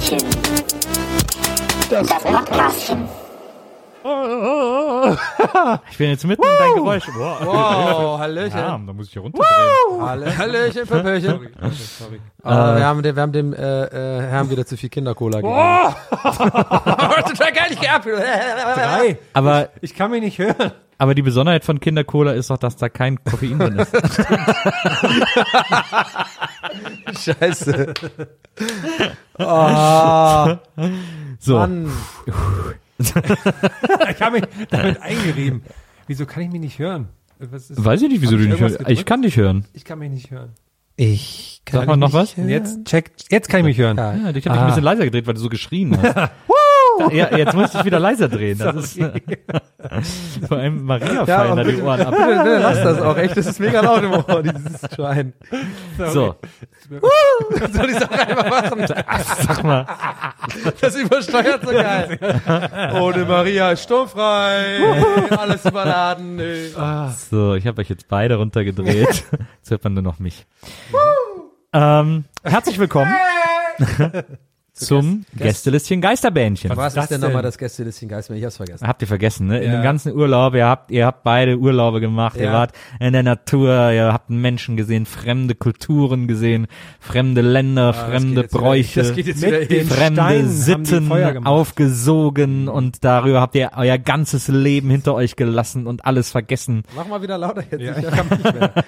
Gästelistchen. Das Podcastchen. Ich bin jetzt mitten in dein Geräusch. Wow, Wow, Hallöchen. Ja, da muss ich hier runterdrehen. Halle- Hallöchen, Pöpöchen. Sorry, sorry. Ah, wir haben dem, wir haben dem äh, äh, Herrn wieder zu viel Kindercola gegeben. Total geil, ich gehabt. Drei. Aber, Ich kann mich nicht hören. aber die Besonderheit von Kindercola ist doch, dass da kein Koffein drin ist. Scheiße. Oh, So, Mann. Ich habe mich damit eingerieben. Wieso kann ich mich nicht hören? Was ist, weiß ich nicht, wieso du ich nicht hörst. Ich kann dich hören. ich kann mich nicht hören. Ich kann Sag mal noch was? nicht hören. Jetzt check, jetzt kann ich mich hören. Ja. Ich habe dich Ah. ein bisschen leiser gedreht, weil du so geschrien hast. ja, jetzt musst du dich wieder leiser drehen. Das ist, vor allem Maria Ja, fallen da die Ohren ab. bitte, bitte lass das auch echt. Das ist mega laut im Ohr, dieses Schwein. So, Soll ich das einfach machen? sag mal. Das übersteuert so geil. Ohne Maria ist sturmfrei. Alles überladen. nee. So, ich habe euch jetzt beide runtergedreht. Jetzt hört man nur noch mich. Ähm, herzlich willkommen zum Gästelistchen Geisterbähnchen. Was das ist denn denn? nochmal das Gästelistchen Geist? Ich hab's vergessen. Habt ihr vergessen, ne? In Ja. dem ganzen Urlaub, ihr habt, ihr habt beide Urlaube gemacht, ihr Ja. wart in der Natur, ihr habt Menschen gesehen, fremde Kulturen gesehen, fremde Länder, fremde jetzt wieder- Bräuche, das geht jetzt Mit wieder den hin. fremde Sitten aufgesogen und darüber habt ihr euer ganzes Leben hinter euch gelassen und alles vergessen. Mach mal wieder lauter jetzt. Ja. Ich kann nicht mehr.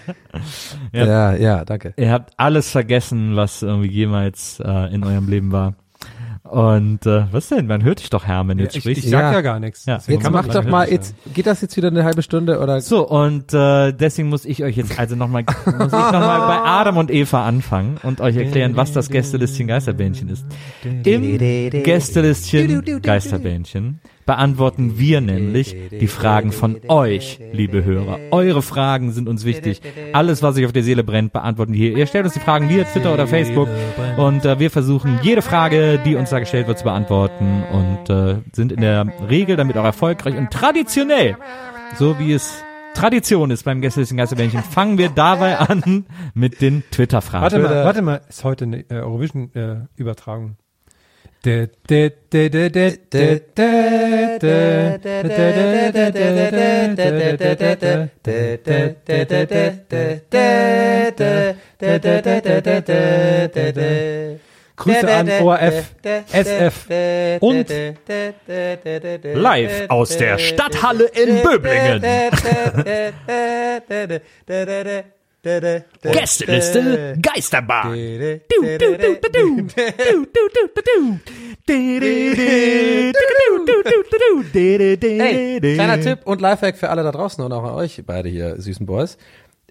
Ja. ja, ja, danke. Ihr habt alles vergessen, was irgendwie jemals äh, in eurem Leben war. Und äh, was denn? Man hört dich doch, du jetzt ich, sprichst. ich sag Ja. ja, gar nichts. Ja. Jetzt mach doch mal, jetzt, geht das jetzt wieder eine halbe Stunde oder? So, und äh, deswegen muss ich euch jetzt also nochmal muss ich noch mal bei Adam und Eva anfangen und euch erklären, was das Gästelistchen Geisterbähnchen ist. Im Gästelistchen Geisterbähnchen beantworten wir nämlich die Fragen von euch, liebe Hörer. Eure Fragen sind uns wichtig. Alles, was euch auf der Seele brennt, beantworten wir hier. Ihr stellt uns die Fragen via Twitter oder Facebook und äh, wir versuchen jede Frage, die uns da gestellt wird, zu beantworten und äh, sind in der Regel damit auch erfolgreich und traditionell, so wie es Tradition ist beim Gästelistchen Geisterbähnchen, fangen wir dabei an mit den Twitter-Fragen. Warte Twitter. mal, warte mal, ist heute eine äh, Eurovision-Übertragung. Grüße an ORF, SF und Live aus der Stadthalle in Böblingen. Gästeliste Geisterbahn. Hey, kleiner Tipp und Lifehack für alle da draußen und auch euch beide hier, süßen Boys.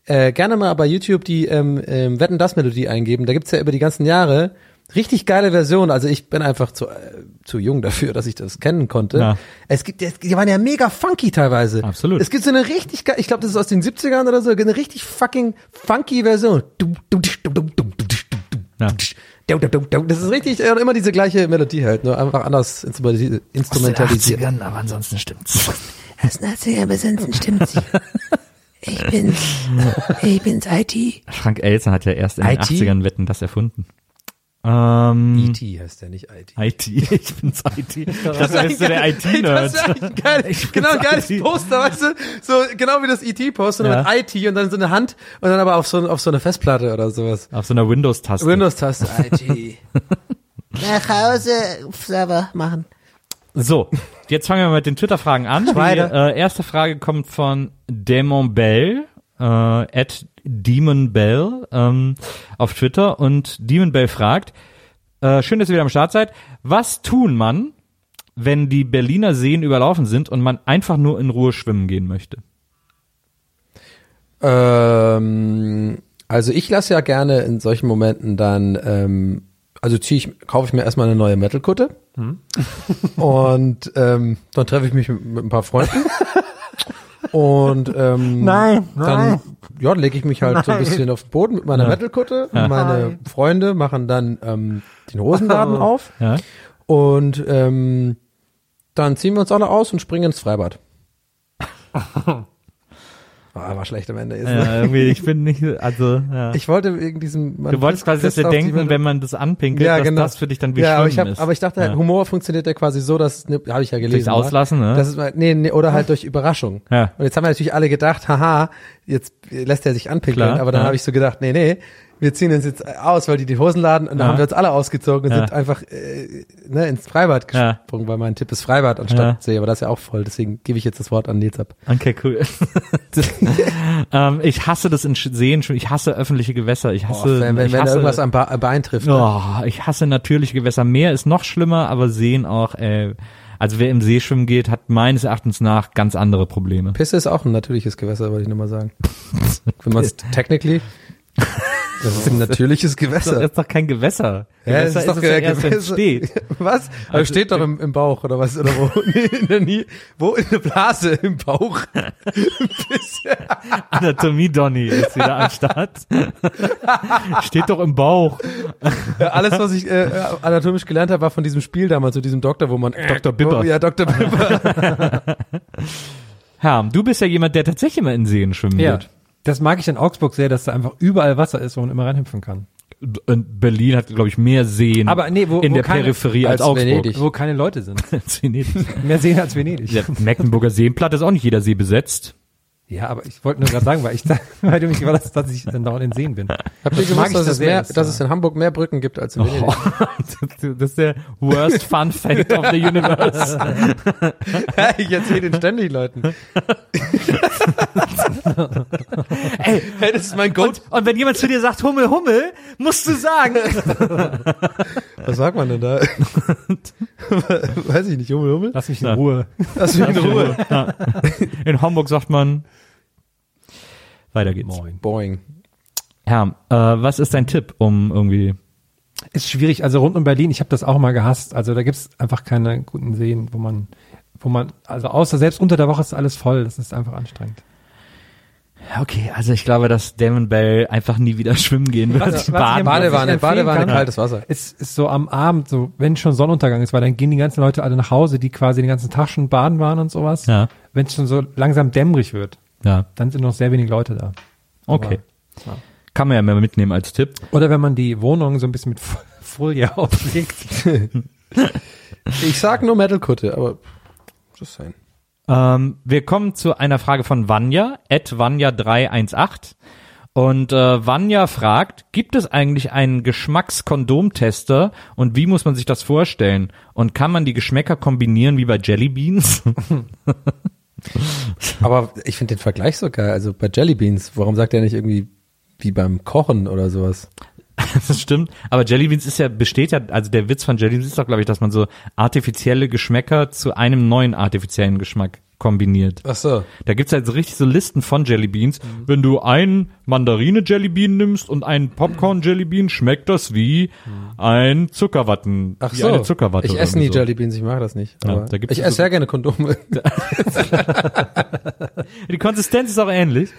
Äh, gerne mal bei YouTube die ähm, ähm, Wetten das Melodie eingeben. Da gibt's ja über die ganzen Jahre richtig geile Versionen. Also ich bin einfach zu, äh, zu jung dafür, dass ich das kennen konnte. Ja. Es gibt, die waren ja mega funky teilweise. Absolut. Es gibt so eine richtig geil, ich glaube, das ist aus den 70ern oder so, eine richtig fucking funky Version. Ja. Das ist richtig, immer diese gleiche Melodie halt, nur einfach anders instrumentalisiert. aber ansonsten stimmt's. Aus 80er bis ansonsten stimmt sie. Ich bin's. Ich bin's IT. Frank Elsen hat ja erst in den IT? 80ern Wetten das erfunden. Ähm, E.T. heißt der, nicht IT. IT, ich bin's IT. Ich dachte, du bist so der IT-Nerd. Ist geil, genau, ein geiles IT. Poster, weißt du? So, genau wie das IT-Poster, nur Ja. mit IT und dann so eine Hand und dann aber auf so, auf so eine Festplatte oder sowas. Auf so einer Windows-Taste. Windows-Taste. IT. Nach Hause Server machen. So, jetzt fangen wir mit den Twitter-Fragen an. Die äh, erste Frage kommt von Demon Bell, äh, at Demon Bell ähm, auf Twitter. Und Demon Bell fragt, äh, schön, dass ihr wieder am Start seid, was tun man, wenn die Berliner Seen überlaufen sind und man einfach nur in Ruhe schwimmen gehen möchte? ähm, also ich lasse ja gerne in solchen Momenten dann, ähm, also ziehe ich, kaufe ich mir erstmal eine neue Metal-Kutte. Und ähm, dann treffe ich mich mit, mit ein paar Freunden und ähm, Nein, dann ja, lege ich mich halt so ein bisschen auf den Boden mit meiner Metal-Kutte. Und meine Freunde machen dann ähm, den Hosenladen auf. Ja? und ähm, dann ziehen wir uns alle aus und springen ins Freibad. Oh, war schlecht am Ende. Jetzt. Ja, irgendwie, ich bin nicht, also, ja. Ich wollte wegen diesem. du wolltest quasi, dass wir denken, wenn man das anpinkelt, Ja, dass genau. das für dich dann wie ja, aber ich, hab, ist. aber ich dachte, ja. Humor funktioniert ja quasi so, dass, ne, habe ich ja gelesen. Durchs Auslassen, ne? Das ist nee, nee, oder halt durch Überraschung. Ja. Und jetzt haben wir natürlich alle gedacht, haha, jetzt lässt er sich anpinkeln, Klar, aber dann ja. habe ich so gedacht, nee, nee, wir ziehen uns jetzt aus, weil die die Hosen laden und dann Ja. haben wir uns alle ausgezogen und Ja. sind einfach äh, ne, ins Freibad gesprungen, weil mein Tipp ist Freibad anstatt. See, aber das ist ja auch voll, deswegen gebe ich jetzt das Wort an Nils ab. Okay, cool. ähm, ich hasse das in Seen, ich hasse öffentliche Gewässer, ich Oh, hasse, wenn wenn, ich wenn da hasse, irgendwas am, ba am Bein trifft. ne? oh, ich hasse natürliche Gewässer. Meer ist noch schlimmer, aber Seen auch, äh, also wer im See schwimmen geht, hat meines Erachtens nach ganz andere Probleme. Pisse ist auch ein natürliches Gewässer, wollte ich nur mal sagen. wenn man es technically, das ist ein natürliches Das Gewässer. ist doch kein Gewässer. Ja, Gewässer das ist doch es ja Gewässer. steht. Was? Aber Also, steht doch im, im Bauch oder was? Oder wo? Nee, in der Nie wo? In der Blase im Bauch. Anatomie Donny ist wieder am Start. Steht doch im Bauch. Ja, alles, was ich äh, anatomisch gelernt habe, war von diesem Spiel damals, so diesem Doktor, wo man Dr. Bibber. Wo, ja, Dr. Bibber. Herr, du bist ja jemand, der tatsächlich immer in Seen schwimmen Ja. wird. Das mag ich in Augsburg sehr, dass da einfach überall Wasser ist, wo man immer reinhüpfen kann. Und Berlin hat, glaube ich, mehr Seen Aber nee, wo- in wo der keine- Peripherie als, als Augsburg. Venedig. Wo keine Leute sind. Als Venedig. Mehr Seen als Venedig. Der Mecklenburger Seenplatte ist auch nicht jeder See besetzt. Ja, aber ich wollte nur gerade sagen, weil ich da, weil du mich hast, dass ich dann dauernd in Seen bin. Habt ihr Das mag gewusst, ich dass, da es, sehr, mehr, das, dass es in Hamburg mehr Brücken gibt als in Venedig? das ist der worst fun fact of the universe. ich erzähle den ständig Leuten. Ey, Hey, das ist mein Goat. und, und wenn jemand zu dir sagt, Hummel, Hummel, musst du sagen. Was sagt man denn da? Weiß ich nicht, Hummel, Hummel? Lass mich in Ja. Ruhe. Lass mich in Ruhe. Ja. In Hamburg sagt man, weiter geht's. Moin. Boing. Herr, äh, was ist dein Tipp, um irgendwie, Ist schwierig, also rund um Berlin, ich habe das auch mal gehasst. Also da gibt's einfach keine guten Seen, wo man, wo man, also außer selbst unter der Woche ist alles voll, das ist einfach anstrengend. Okay, also ich glaube, dass Damon Bell einfach nie wieder schwimmen gehen wird. Was- was ich Baden. Badewanne, Badewanne, kaltes Wasser. Es ist so am Abend, so wenn schon Sonnenuntergang ist, weil dann gehen die ganzen Leute alle nach Hause, die quasi den ganzen Tag schon baden waren und sowas. Ja, Wenn es schon so langsam dämmerig wird, ja, dann sind noch sehr wenig Leute da. okay. ja. Kann man ja mal mitnehmen als Tipp. Oder wenn man die Wohnung so ein bisschen mit Folie auflegt. Ich sag nur Metalkutte, aber das sein. Ähm, wir kommen zu einer Frage von Vanya, at Vanya318. Und äh, Vanya fragt, gibt es eigentlich einen Geschmackskondomtester und wie muss man sich das vorstellen? Und kann man die Geschmäcker kombinieren wie bei Jelly Beans? Aber ich finde den Vergleich so geil. Also bei Jelly Beans, warum sagt er nicht irgendwie wie beim Kochen oder sowas? das stimmt. Aber Jelly Beans ist ja, besteht ja, also der Witz von Jelly Beans ist doch, glaube ich, dass man so artifizielle Geschmäcker zu einem neuen artifiziellen Geschmack kombiniert. Ach so. Da gibt's halt so richtig so Listen von Jellybeans. Mhm. Wenn du ein Mandarine Jellybean nimmst und einen Popcorn Jellybean, schmeckt das wie ein Zuckerwatten. Ach wie so. eine Zuckerwatte. ich esse nie so. Jelly Beans, ich mag das nicht. Ja, da gibt's ich so- esse sehr gerne Kondome. Die Konsistenz ist auch ähnlich.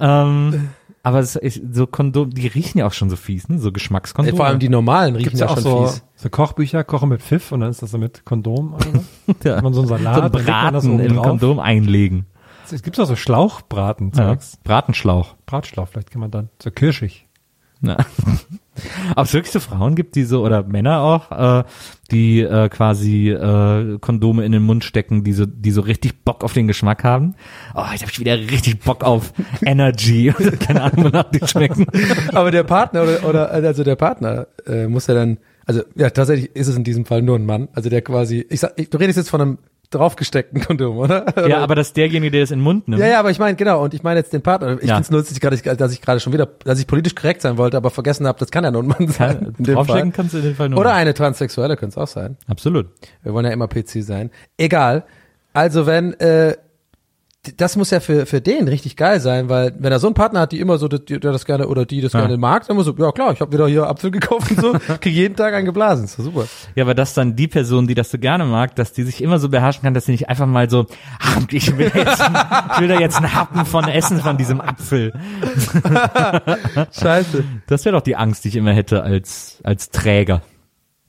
Ähm, aber es ist so Kondom, die riechen ja auch schon so fies, ne? So Geschmackskondome. Vor allem die normalen riechen Gibt's ja auch schon so, fies. so Kochbücher, Kochen mit Pfiff und dann ist das so mit Kondom. Oder so. ja. Hat man so einen Salat, so ein Braten im drauf. Kondom einlegen. Es gibt auch so Schlauchbraten, Ja. Bratenschlauch. Bratschlauch, vielleicht kann man dann, so kirschig. Ja. Ob es wirklich so Frauen gibt, die so, oder Männer auch, äh, die äh, quasi äh, Kondome in den Mund stecken, die so, die so richtig Bock auf den Geschmack haben. Oh, jetzt habe ich wieder richtig Bock auf Energy. Keine Ahnung, wonach die schmecken. Aber der Partner oder, oder also der Partner äh, muss ja dann, also ja tatsächlich ist es in diesem Fall nur ein Mann, also der quasi, ich sag, ich, du redest jetzt von einem draufgesteckten Kondom, oder? Ja, aber das ist derjenige, der das in den Mund nimmt. Ja, ja, aber ich meine, genau, und ich meine jetzt den Partner. Ich Ja. find's lustig, gerade, dass ich gerade schon wieder, dass ich politisch korrekt sein wollte, aber vergessen habe, das kann ja nur ein Mann sein. in dem Draufstecken kannst du in dem Fall nur. Oder eine Transsexuelle könnte es auch sein. Absolut. Wir wollen ja immer PC sein. Egal. Also wenn, äh, das muss ja für, für den richtig geil sein, weil wenn er so einen Partner hat, die immer so, der das gerne oder die das Ja. gerne mag, dann muss so, ja klar, ich habe wieder hier Apfel gekauft und so, krieg jeden Tag einen geblasen. Ist super. Ja, aber dass dann die Person, die das so gerne mag, dass die sich immer so beherrschen kann, dass sie nicht einfach mal so, ah, ich will jetzt, ich will da jetzt einen Happen von essen von diesem Apfel. Scheiße. Das wäre doch die Angst, die ich immer hätte als, als Träger.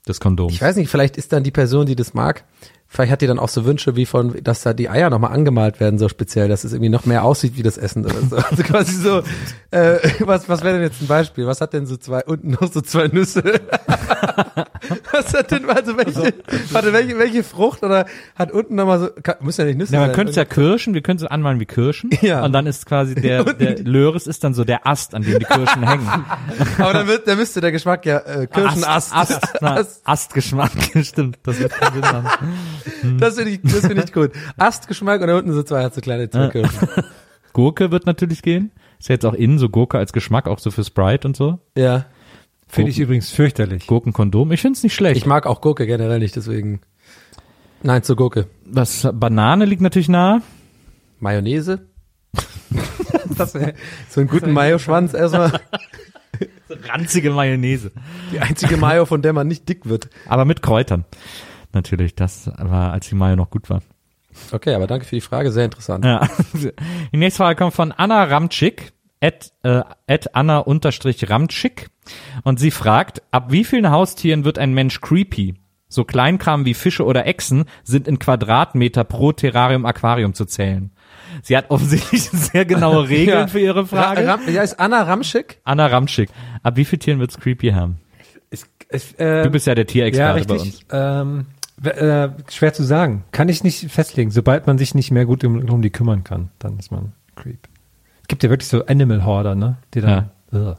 des Kondoms. Ich weiß nicht, vielleicht ist dann die Person, die das mag, vielleicht hat die dann auch so Wünsche wie von, dass da die Eier nochmal angemalt werden, so speziell, dass es irgendwie noch mehr aussieht wie das Essen oder so. Also quasi so, äh, was, was wäre denn jetzt ein Beispiel? Was hat denn so zwei, unten noch so zwei Nüsse? was hat denn, also welche, warte, welche, welche Frucht oder hat unten nochmal so, kann, muss ja nicht Nüsse Ja, man sein. könnte es ja Kirschen, wir können es anmalen wie Kirschen. Ja. Und dann ist quasi der, der Löres ist dann so der Ast, an dem die Kirschen hängen. Aber dann, wird, dann müsste der Geschmack ja äh, Kirschenast. Ast, Ast, na, Ast. Astgeschmack, stimmt. Das wird keinen Sinn haben. Das finde ich, das finde ich gut. Astgeschmack und da unten so zwei, so kleine Kirschen. Gurke wird natürlich gehen. Ist ja jetzt auch innen so Gurke als Geschmack, auch so für Sprite und so. Ja. Finde ich übrigens fürchterlich. Gurkenkondom. Ich find's nicht schlecht. Ich mag auch Gurke generell nicht, deswegen. Nein, zur Gurke. Was, Banane liegt natürlich nahe. Mayonnaise. das wär, so einen guten Mayo-Schwanz erstmal. Ranzige Mayonnaise. Die einzige Mayo, von der man nicht dick wird. Aber mit Kräutern. Natürlich, das war, als die Mayo noch gut war. Okay, aber danke für die Frage, sehr interessant. Ja. Die nächste Frage kommt von Anna Ramczyk, at, äh, at Anna unterstrich Ramczyk. Und sie fragt, ab wie vielen Haustieren wird ein Mensch creepy? So Kleinkram wie Fische oder Echsen sind in Quadratmeter pro Terrarium-Aquarium zu zählen. Sie hat offensichtlich sehr genaue Regeln Ja. für ihre Frage. Ra Ram ja, ist Anna Ramschick? Anna Ramczyk, ab wie vielen Tieren wird's creepy haben? Es, es, äh, Du bist ja der ja, Tierexperte bei richtig. uns. Ähm, äh, schwer zu sagen. Kann ich nicht festlegen. Sobald man sich nicht mehr gut um, um die kümmern kann, dann ist man Creep. Es gibt ja wirklich so Animal Horder, ne? Die dann. Ugh.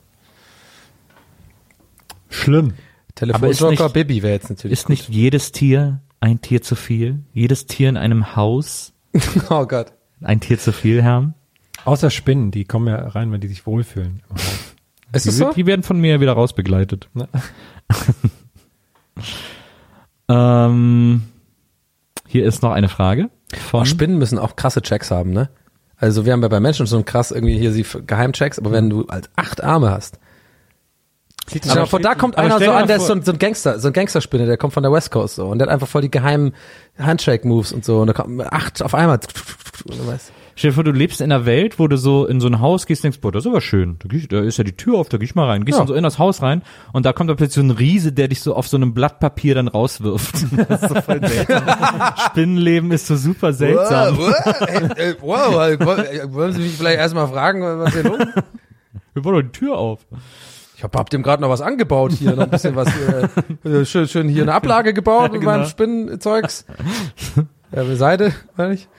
Schlimm. Telefonjoker Bibi wäre jetzt natürlich. Ist nicht jedes Tier ein Tier zu viel? Jedes Tier in einem Haus Oh Gott. ein Tier zu viel haben? Außer Spinnen, die kommen ja rein, wenn die sich wohlfühlen. Ist Die, das so? die werden von mir wieder rausbegleitet. Ne? Ähm, hier ist noch eine Frage von Auch Spinnen müssen auch krasse Checks haben, ne? Also wir haben ja bei Menschen so ein krass irgendwie hier sie Geheimchecks, aber wenn du als acht Arme hast. Mal vor, da kommt aber einer so an, der ist so ein, so ein Gangster, so ein Gangsterspinne, der kommt von der West Coast so und der hat einfach voll die geheimen Handshake-Moves und so und da kommt acht auf einmal. Du weißt. Stell dir vor, du lebst in einer Welt, wo du so in so ein Haus gehst, denkst, boah, das ist aber schön. Da, geh da ist ja die Tür auf, da geh ich mal rein. Gehst Ja. dann so in das Haus rein und da kommt da plötzlich so ein Riese, der dich so auf so einem Blatt Papier dann rauswirft. Das ist so voll seltsam. Spinnenleben ist so super seltsam. Wow, äh, äh, wow, äh, woll- wollen Sie mich vielleicht erstmal fragen, was hier los? Wir wollen doch die Tür auf. Ich hab, hab dem gerade noch was angebaut hier, noch ein bisschen was, äh, schön, schön hier eine Ablage gebaut mit genau. meinem Spinnenzeugs. Ja, Seide, meine ich.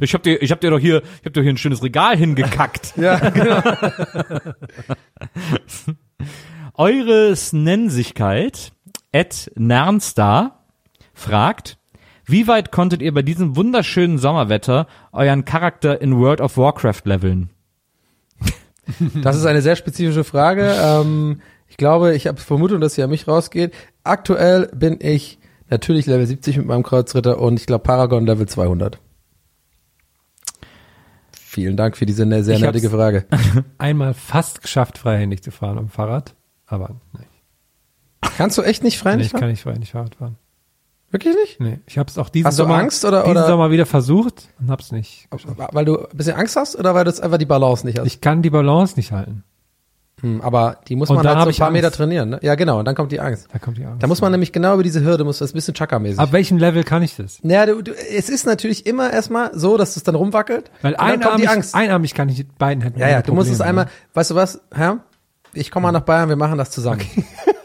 Ich hab dir, ich hab dir doch hier, ich hab dir hier ein schönes Regal hingekackt. Ja, genau. Eure Nennsigkeit, Ed Nernstar, fragt, wie weit konntet ihr bei diesem wunderschönen Sommerwetter euren Charakter in World of Warcraft leveln? Das ist eine sehr spezifische Frage. Ähm, ich glaube, ich habe Vermutung, dass sie an mich rausgeht. Aktuell bin ich natürlich Level 70 mit meinem Kreuzritter und ich glaube Paragon Level 200. Vielen Dank für diese ne- sehr nerdige hab's- Frage. Einmal fast geschafft, freihändig zu fahren am Fahrrad. Aber nee, Kannst du echt nicht frei nee nicht ich kann nicht freihändig Fahrrad fahren. Wirklich nicht? Nee, ich habe es auch diesen Hast du Sommer, Angst oder- diesen oder- Sommer wieder versucht und hab's nicht geschafft. Weil du ein bisschen Angst hast oder weil du jetzt einfach die Balance nicht hast? Ich kann die Balance nicht halten. Hm, aber die muss Und man halt so ein paar Angst. Meter trainieren. Ne? Ja, genau. Und dann kommt die Angst. Da kommt die Angst. Da muss man nämlich genau über diese Hürde, muss das ein bisschen Chaka-mäßig. Ab welchem Level kann ich das? Naja, du, du, es ist natürlich immer erstmal so, dass es dann rumwackelt. Weil dann einarmig, einarmig kann ich mit beiden Händen. Ja, ja, ohne du musst es Probleme, einmal, ne? weißt du was, Herr? Ich komme mal nach Bayern, wir machen das zusammen.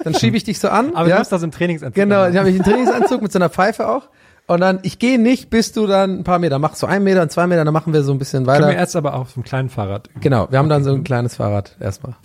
Dann schiebe ich dich so an. Aber ja? du musst das im Trainingsanzug Genau, ich habe ich einen Trainingsanzug mit so einer Pfeife auch. Und dann, ich gehe nicht, bis du dann ein paar Meter machst. So ein Meter und zwei Meter, dann machen wir so ein bisschen Können wir weiter. erst aber auf dem kleinen Fahrrad üben. Genau, wir haben dann so ein kleines Fahrrad erstmal.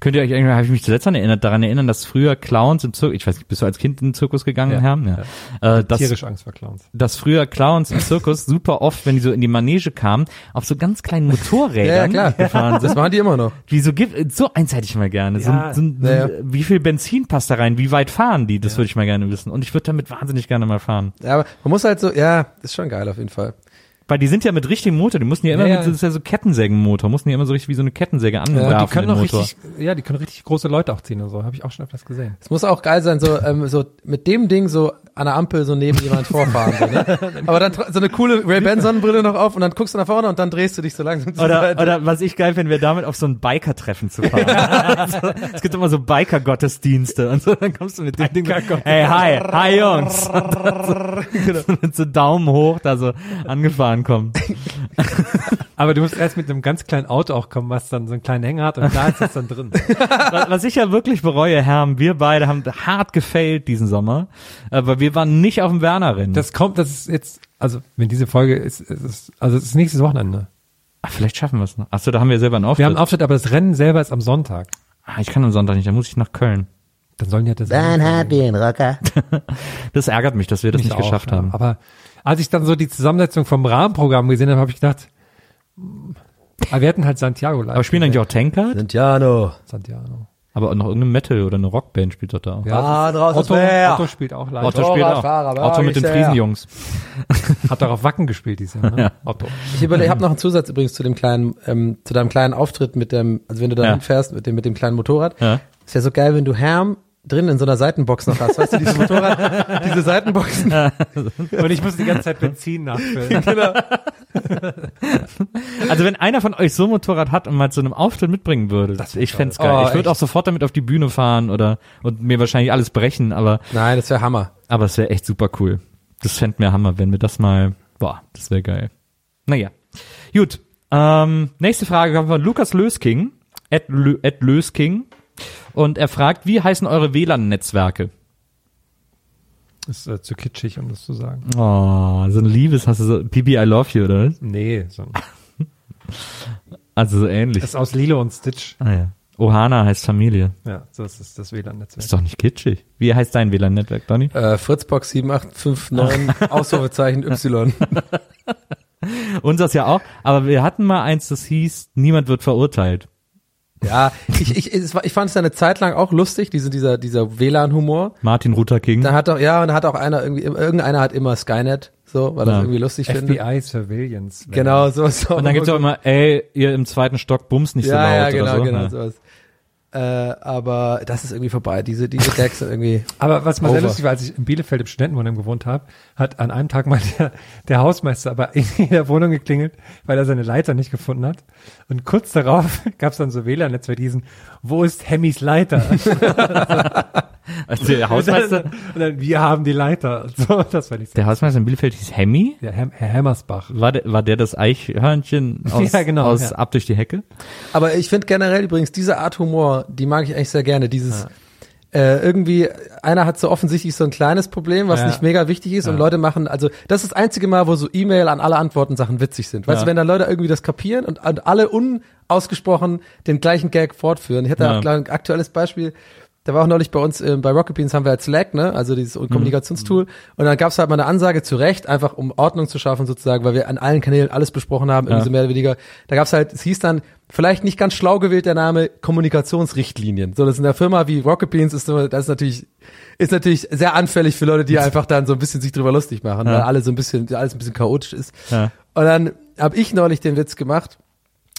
Könnt ihr euch irgendwie, habe ich mich zuletzt daran erinnert, daran erinnern, dass früher Clowns im Zirkus, ich weiß nicht, bist du als Kind in den Zirkus gegangen, Ja, Herr? Ja. Äh, dass, Tierisch Angst vor Clowns. dass früher Clowns im Zirkus super oft, wenn die so in die Manege kamen, auf so ganz kleinen Motorrädern Ja, ja, klar. gefahren sind. Das machen die immer noch. Wie so gibt, so eins hätte ich mal gerne. So, Ja. so, Ja, ja. Wie viel Benzin passt da rein? Wie weit fahren die? Das würde ich mal gerne wissen. Und ich würde damit wahnsinnig gerne mal fahren. Ja, aber man muss halt so, ja, ist schon geil auf jeden Fall. Weil die sind ja mit richtigem Motor, die mussten ja immer Ja, mit, ja. das ist ja so Kettensägenmotor, mussten ja immer so richtig wie so eine Kettensäge anwerfen. Und die können auch Motor. richtig, ja, die können richtig große Leute auch ziehen und so. Habe ich auch schon öfters gesehen. Es muss auch geil sein, so, ähm, so mit dem Ding so an der Ampel so neben jemand vorfahren. So, ne? Aber dann so eine coole Ray-Ban Sonnenbrille noch auf und dann guckst du nach vorne und dann drehst du dich so langsam zur Oder, Seite. oder was ich geil finde, wäre damit auf so ein Biker-Treffen zu fahren. Also, es gibt immer so Biker-Gottesdienste und so, dann kommst du mit dem Ding, hey, hi, hi Jungs. So, mit so Daumen hoch da so angefahren kommen. Aber du musst erst mit einem ganz kleinen Auto auch kommen, was dann so einen kleinen Hänger hat und da ist es dann drin. Was ich ja wirklich bereue, Herm, wir beide haben hart gefailt diesen Sommer, aber wir waren nicht auf dem Werner-Rennen. Das kommt, das ist jetzt, also wenn diese Folge ist, ist es, also es ist nächstes Wochenende. Ach, vielleicht schaffen wir es noch. Achso, da haben wir selber einen Auftritt. Wir haben einen Auftritt, aber das Rennen selber ist am Sonntag. ah, ich kann am Sonntag nicht, da muss ich nach Köln. Dann sollen die halt das Dann hab ich einen Rocker. Das ärgert mich, dass wir das Mich nicht auch, geschafft ja. haben. Aber als ich dann so die Zusammensetzung vom Rahmenprogramm gesehen habe, habe ich gedacht, aber wir hatten halt Santiago live. Aber spielen eigentlich auch Tanker? Santiano. Santiago. Aber auch noch irgendeine Metal- oder eine Rockband spielt doch da auch. Ja, Ah, draußen Otto. Otto spielt auch live. Otto spielt auch. Otto mit den. Friesenjungs. Hat doch auf Wacken gespielt dieses Jahr, ne? Otto. Ich überlege, ich habe noch einen Zusatz übrigens zu dem kleinen, ähm, zu deinem kleinen Auftritt mit dem, also wenn du da Ja. hinfährst mit dem, mit dem kleinen Motorrad. Ja. Ist ja so geil, wenn du Herm drin in so einer Seitenbox noch hast. Weißt du, diese Motorrad, diese Seitenboxen. Und ich muss die ganze Zeit Benzin nachfüllen. Also wenn einer von euch so ein Motorrad hat und mal zu einem Auftritt mitbringen würde, ich fänd's geil. Oh, ich würde auch sofort damit auf die Bühne fahren oder und mir wahrscheinlich alles brechen, aber Nein, das wäre Hammer. aber es wäre echt super cool. Das fänd mir Hammer, wenn wir das mal, boah, das wäre geil. Naja, gut. Ähm, nächste Frage kommt von Lukas Lösking, at, Lö, at Lösking, und er fragt, wie heißen eure WLAN-Netzwerke? Ist äh, zu kitschig, um das zu sagen. Oh, so ein Liebes, hast du so, Bibi, I love you, oder? was? Nee, so, Also so ähnlich. das ist aus Lilo und Stitch. ah ja. Ohana heißt Familie. Ja, so ist das WLAN-Netzwerk. Ist doch nicht kitschig. Wie heißt dein WLAN-Netzwerk, Donny? Äh, Fritzbox 7859, Ausrufezeichen Y. Unseres ja auch. Aber wir hatten mal eins, das hieß, niemand wird verurteilt. Ja, ich, ich, ich fand es eine Zeit lang auch lustig, diese, dieser, dieser WLAN-Humor. Martin Luther King. Da hat doch, ja, und da hat auch einer irgendwie, irgendeiner hat immer Skynet, so, weil Ja. das irgendwie lustig findet. FBI Surveillance. Genau, so, so. Und dann gibt's auch immer, ey, ihr im zweiten Stock bums nicht so ja, laut ja, genau, oder so. genau, Ja. sowas. Äh, aber das ist irgendwie vorbei. Diese, diese Gags sind irgendwie. Aber was mal sehr Over. lustig war, als ich in Bielefeld im Studentenwohnheim gewohnt habe, hat an einem Tag mal der, der Hausmeister aber in der Wohnung geklingelt, weil er seine Leiter nicht gefunden hat. Und kurz darauf gab es dann so WLAN-Netzwerk, die diesen, wo ist Hemmys Leiter? Also der Hausmeister, Und dann, wir haben die Leiter. Und So, das war nicht so. der Hausmeister in Bielefeld hieß Hemmy. Der Herr, Herr Hammersbach. War der, war der das Eichhörnchen aus, Ja, genau, aus ja. Ab durch die Hecke? Aber ich finde generell übrigens diese Art Humor, die mag ich eigentlich sehr gerne. Dieses äh, irgendwie, einer hat so offensichtlich so ein kleines Problem, was Ja. nicht mega wichtig ist und Leute machen, also das ist das einzige Mal, wo so E-Mail an alle Antworten Sachen witzig sind. Weißt Ja. du, wenn dann Leute irgendwie das kapieren und, und alle unausgesprochen den gleichen Gag fortführen. Ich hatte Ja. ein aktuelles Beispiel. Da war auch neulich bei uns äh, bei Rocket Beans haben wir halt Slack, ne? Also dieses Kommunikationstool. Und dann gab's halt mal eine Ansage zu Recht, einfach um Ordnung zu schaffen sozusagen, weil wir an allen Kanälen alles besprochen haben, irgendwie Ja. so mehr oder weniger. Da gab's halt, es hieß dann, vielleicht nicht ganz schlau gewählt der Name Kommunikationsrichtlinien. So, das in der Firma wie Rocket Beans ist das ist natürlich, ist natürlich sehr anfällig für Leute, die einfach dann so ein bisschen sich drüber lustig machen, Ja. weil alle so ein bisschen, alles ein bisschen chaotisch ist. Ja. Und dann habe ich neulich den Witz gemacht,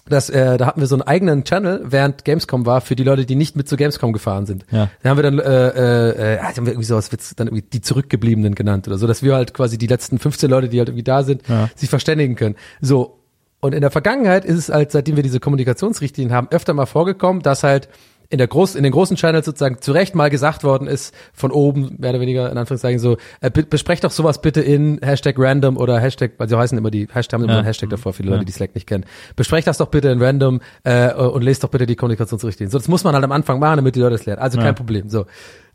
dass äh, da hatten wir so einen eigenen Channel, während Gamescom war, für die Leute, die nicht mit zu Gamescom gefahren sind. Ja. Da haben wir dann, äh, äh, äh, haben wir irgendwie sowas Witz, dann irgendwie die Zurückgebliebenen genannt oder so, dass wir halt quasi die letzten 15 Leute, die halt irgendwie da sind, Ja. sich verständigen können. So. Und in der Vergangenheit ist es halt, seitdem wir diese Kommunikationsrichtlinien haben, öfter mal vorgekommen, dass halt in der groß, in den großen Channels sozusagen zu Recht mal gesagt worden ist, von oben, mehr oder weniger, in Anführungszeichen so, äh, be- besprecht doch sowas bitte in Hashtag random oder Hashtag, weil sie heißen immer die, Hashtag haben immer Ja. einen Hashtag davor, viele Leute, die Slack nicht kennen. Besprecht das doch bitte in random äh, und lest doch bitte die Kommunikationsrichtlinien. So, das muss man halt am Anfang machen, damit die Leute es lernen. Also kein Problem. So.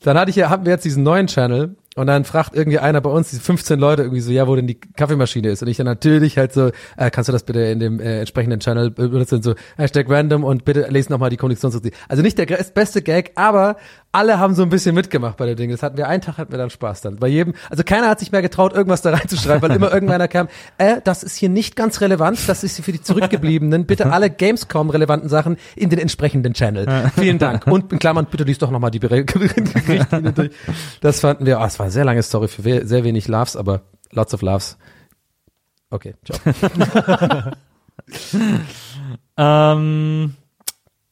Dann hatte ich ja, haben wir jetzt diesen neuen Channel und dann fragt irgendwie einer bei uns, diese 15 Leute irgendwie so, ja, wo denn die Kaffeemaschine ist. Und ich dann natürlich halt so, äh, kannst du das bitte in dem äh, entsprechenden Channel benutzen, so Hashtag random und bitte lesen nochmal die Kommunikationsrichtlinien. Also nicht der beste Gag, aber alle haben so ein bisschen mitgemacht bei dem Ding. Das hatten wir, einen Tag hatten wir dann Spaß dann. Bei jedem, also keiner hat sich mehr getraut, irgendwas da reinzuschreiben, weil immer irgendeiner kam, äh, das ist hier nicht ganz relevant, das ist für die Zurückgebliebenen. Bitte alle Gamescom-relevanten Sachen in den entsprechenden Channel. Vielen Dank. Und in Klammern, bitte liest doch nochmal die durch. Das fanden wir, oh, es war eine sehr lange Story für we- sehr wenig Loves, aber lots of Loves. Okay, ciao. Ähm,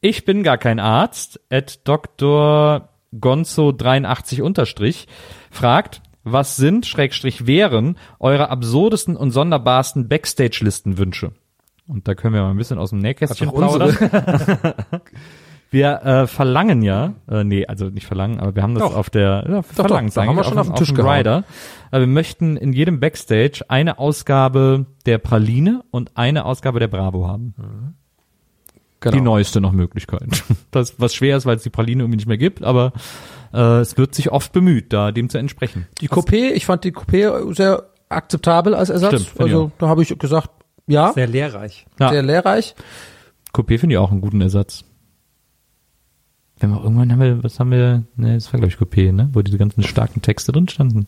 ich bin gar kein Arzt. At Dr. Gonzo 83 unterstrich fragt, was sind, Schrägstrich wären, eure absurdesten und sonderbarsten Backstage-Listenwünsche? Und da können wir mal ein bisschen aus dem Nähkästchen plaudern. Wir äh, verlangen ja, äh, nee, also nicht verlangen, aber wir haben das Doch. auf der, ja, verlangen doch, haben wir schon auf Tisch dem gehauen. Rider. Aber wir möchten in jedem Backstage eine Ausgabe der Praline und eine Ausgabe der Bravo haben. Genau. Die neueste noch Möglichkeit. Das, was schwer ist, weil es die Praline irgendwie nicht mehr gibt, aber äh, es wird sich oft bemüht, da dem zu entsprechen. Die Coupé, ich fand die Coupé sehr akzeptabel als Ersatz. Stimmt, also da habe ich gesagt, ja, Sehr lehrreich. Ja. sehr lehrreich. Coupé finde ich auch einen guten Ersatz. Wenn wir irgendwann haben wir, was haben wir, ne, das war glaube ich Coupé, ne, wo diese ganzen starken Texte drin standen.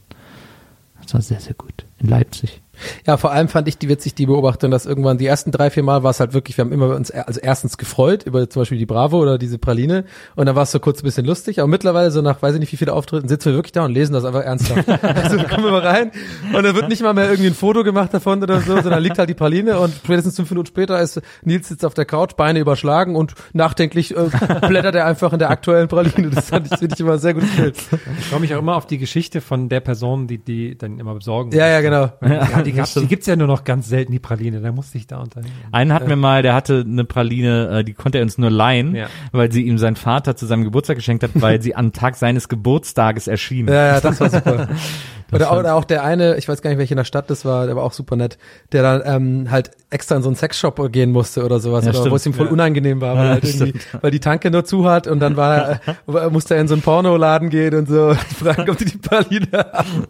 Das war sehr, sehr gut. In Leipzig. Ja, vor allem fand ich die witzig, die Beobachtung, dass irgendwann die ersten drei, vier Mal war es halt wirklich, wir haben immer uns also erstens gefreut über zum Beispiel die Bravo oder diese Praline und dann war es so kurz ein bisschen lustig, aber mittlerweile so nach, weiß ich nicht wie viele Auftritten, sitzen wir wirklich da und lesen das einfach ernsthaft. also da kommen wir mal rein und dann wird nicht mal mehr irgendwie ein Foto gemacht davon oder so, sondern liegt halt die Praline und spätestens fünf Minuten später ist Nils sitzt auf der Couch, Beine überschlagen und nachdenklich äh, blättert er einfach in der aktuellen Praline. Das fand ich, finde ich immer sehr gutes Bild. Ich freue mich auch immer auf die Geschichte von der Person, die die dann immer besorgen. Ja, ja, genau. Ja, die, gab's, die gibt's ja nur noch ganz selten, die Praline. Da musste ich da unternehmen. Einen hatten wir mal, der hatte eine Praline, äh, die konnte er uns nur leihen, Ja. weil sie ihm sein Vater zu seinem Geburtstag geschenkt hat, weil sie am Tag seines Geburtstages erschien. Ja, ja, das war super. Oder, oder auch der eine, ich weiß gar nicht, welche in der Stadt das war, der war auch super nett, der dann ähm, halt extra in so einen Sexshop gehen musste oder sowas, Ja, oder wo es ihm voll Ja. unangenehm war, weil, Ja, halt irgendwie, stimmt. weil die Tanke nur zu hat und dann war er, äh, musste er in so einen Pornoladen gehen und so, die fragen, ob die die Praline haben.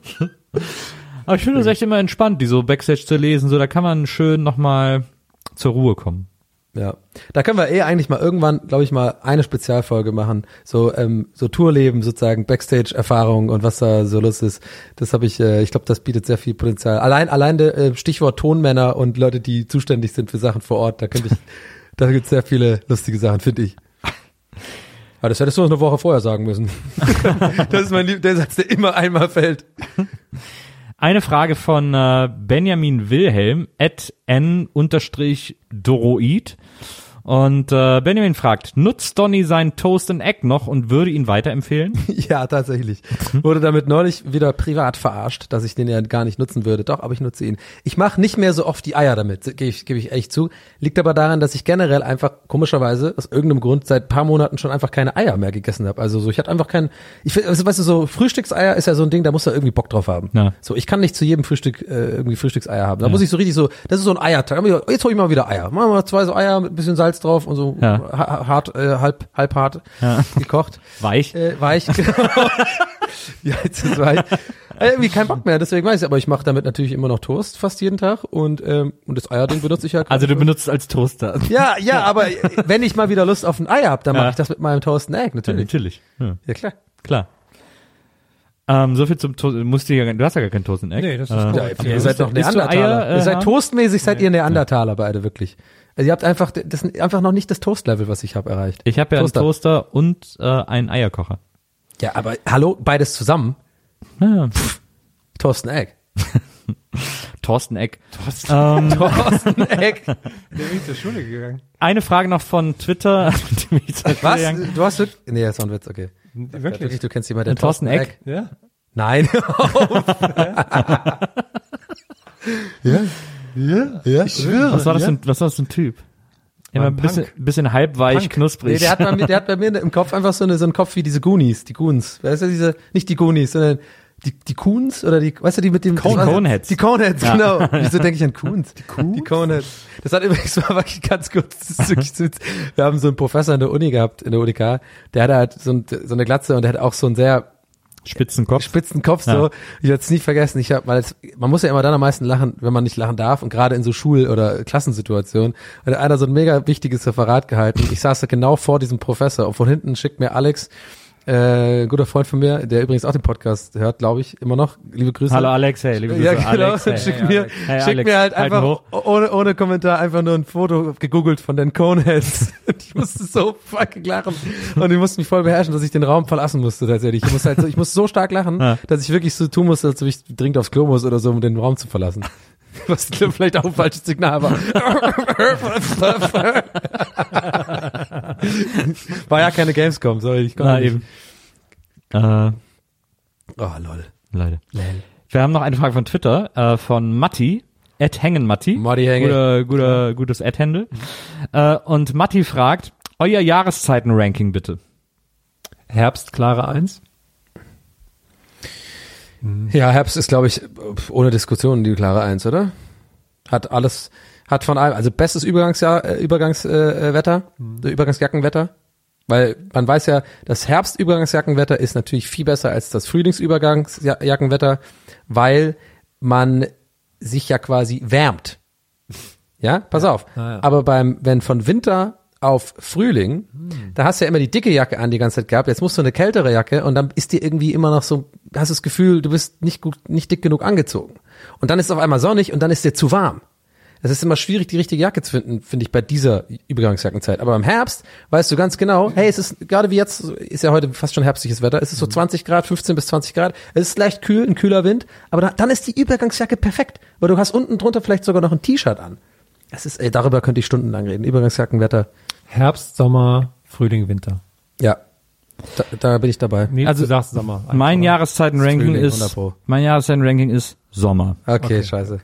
Aber ich finde das echt immer entspannt, die so Backstage zu lesen, so da kann man schön nochmal zur Ruhe kommen. Ja, da können wir eh eigentlich mal irgendwann, glaube ich, mal eine Spezialfolge machen, so ähm, so Tourleben sozusagen, Backstage-Erfahrung und was da so los ist. Das habe ich, äh, ich glaube, das bietet sehr viel Potenzial. Allein, allein der äh, Stichwort Tonmänner und Leute, die zuständig sind für Sachen vor Ort, da könnte ich, da gibt's sehr viele lustige Sachen, finde ich. Aber das hättest du uns eine Woche vorher sagen müssen. das ist mein Lieb der Satz, der immer einmal fällt. Eine Frage von äh, Benjamin Wilhelm at n-doroid. Und äh, Benjamin fragt, nutzt Donny seinen Toast and Egg noch und würde ihn weiterempfehlen? Ja, tatsächlich. Wurde damit neulich wieder privat verarscht, dass ich den ja gar nicht nutzen würde. Doch, aber ich nutze ihn. Ich mache nicht mehr so oft die Eier damit, gebe ich, gebe ich echt zu. Liegt aber daran, dass ich generell einfach komischerweise aus irgendeinem Grund seit paar Monaten schon einfach keine Eier mehr gegessen habe. Also so, ich hatte einfach keinen. Ich also, weißt du, so Frühstückseier ist ja so ein Ding, da muss er irgendwie Bock drauf haben. Ja. So, ich kann nicht zu jedem Frühstück äh, irgendwie Frühstückseier haben. Da muss ich so richtig so, das ist so ein Eiertag. Jetzt hol ich mal wieder Eier. Machen wir mal zwei so Eier mit ein bisschen Salz drauf und so Ja. ha- hart, äh, halb, halb hart gekocht. Weich? Äh, weich, ja, jetzt ist weich. Äh, Irgendwie kein Bock mehr, deswegen weiß ich, aber ich mache damit natürlich immer noch Toast fast jeden Tag und ähm, und das Eierding benutze ich halt. Also du benutzt es als Toaster. ja, ja, aber äh, wenn ich mal wieder Lust auf ein Ei hab, dann Ja. mache ich das mit meinem Toast and Egg, Ja, natürlich. natürlich. Ja, Ja, klar. klar. Ähm, so viel zum Toast. Musst du, ja, du hast ja gar keinen Toast and Egg. Nee, das ist äh, gut. Ja, ihr seid doch Neandertaler. Eier, äh, ihr seid toastmäßig, seid ihr Neandertaler beide wirklich. Also ihr habt einfach das ist einfach noch nicht das Toast-Level, was ich habe erreicht. Ich habe ja Toaster. einen Toaster und äh, einen Eierkocher. Ja, aber hallo, beides zusammen. Ja. Toast and Egg. Thorsten Eck. Ähm, Toast and Egg. Der bin ich zur Schule gegangen. eine Frage noch von Twitter. Was? gegangen- Du hast wirklich? Nee, das war ein Witz, okay. Wirklich? Du kennst jemanden, der Thorsten Egg? Ja. Nein. ja. Ja. Ja. Ich schwöre. Was war das, für ein, was war das für ein Typ? Immer ein ein bisschen, bisschen halbweich, Punk. knusprig. Nee, der hat bei mir, der hat bei mir im Kopf einfach so, eine, so einen Kopf wie diese Goonies, die Goons. Weißt du, diese, nicht die Goonies, sondern die, die Coons oder die, weißt du, die mit dem Cone- Coneheads. Die Coneheads, genau. Wieso denke ich an Coons? Die Coons? Die Coneheads. Das hat übrigens mal wirklich ganz kurz, das ist wirklich süß. Wir haben so einen Professor in der Uni gehabt, in der UDK, der hatte halt so, ein, so eine Glatze und der hat auch so einen sehr Spitzenkopf. spitzen Kopf Ja. so. Ich werde es nie vergessen. Ich hab, weil es, man muss ja immer dann am meisten lachen, wenn man nicht lachen darf und gerade in so Schul- oder Klassensituationen. Und einer so ein mega wichtiges Referat gehalten. Ich saß da genau vor diesem Professor und von hinten schickt mir Alex, äh, guter Freund von mir, der übrigens auch den Podcast hört, glaube ich, immer noch. Liebe Grüße. Hallo Alex, hey, liebe Grüße. Ja, genau. Alex, hey, schickt hey, mir. Hey, schickt Alex, mir halt einfach ohne, ohne Kommentar einfach nur ein Foto gegoogelt von den Coneheads. Ich musste so fucking lachen. Und ich musste mich voll beherrschen, dass ich den Raum verlassen musste tatsächlich. Ich muss halt so, ich muss so stark lachen, Ja. dass ich wirklich so tun musste, als ob ich dringend aufs Klo muss oder so, um den Raum zu verlassen. Was vielleicht auch ein falsches Signal war. war ja keine Gamescom, sorry, ich konnte Na nicht. eben. Äh, Oh, lol. Leider. Wir haben noch eine Frage von Twitter, äh, von Matti, Ed Hängen Matti. Matti Hängen. Guter, guter, gutes Ad-Handle. Äh, und Matti fragt, euer Jahreszeiten-Ranking bitte. Herbst, klare Eins. Ja, Herbst ist, glaube ich, ohne Diskussion die klare Eins, oder? Hat alles, hat von allem, also bestes Übergangsjahr, äh, Übergangswetter, äh, Wetter, Übergangsjackenwetter. Weil man weiß ja, das Herbstübergangsjackenwetter ist natürlich viel besser als das Frühlingsübergangsjackenwetter, weil man sich ja quasi wärmt. Ja, pass auf. Ah, ja. Aber beim, wenn von Winter auf Frühling, da hast du ja immer die dicke Jacke an die ganze Zeit gehabt. Jetzt musst du eine kältere Jacke und dann ist dir irgendwie immer noch so, hast das Gefühl, du bist nicht gut, nicht dick genug angezogen. Und dann ist es auf einmal sonnig und dann ist dir zu warm. Es ist immer schwierig, die richtige Jacke zu finden, finde ich, bei dieser Übergangsjackenzeit. Aber im Herbst weißt du ganz genau, hey, es ist, gerade wie jetzt, ist ja heute fast schon herbstliches Wetter, es ist so 20 Grad, 15 bis 20 Grad, es ist leicht kühl, ein kühler Wind, aber da, dann ist die Übergangsjacke perfekt, weil du hast unten drunter vielleicht sogar noch ein T-Shirt an. Es ist, ey, darüber könnte ich stundenlang reden. Übergangsjackenwetter, Herbst, Sommer, Frühling, Winter. ja. Da, da bin ich dabei. Nee, Also, du sagst Sommer. Mein Oder? Jahreszeiten-Ranking ist, 100 Pro. mein Jahreszeiten-Ranking ist Sommer. Okay, scheiße.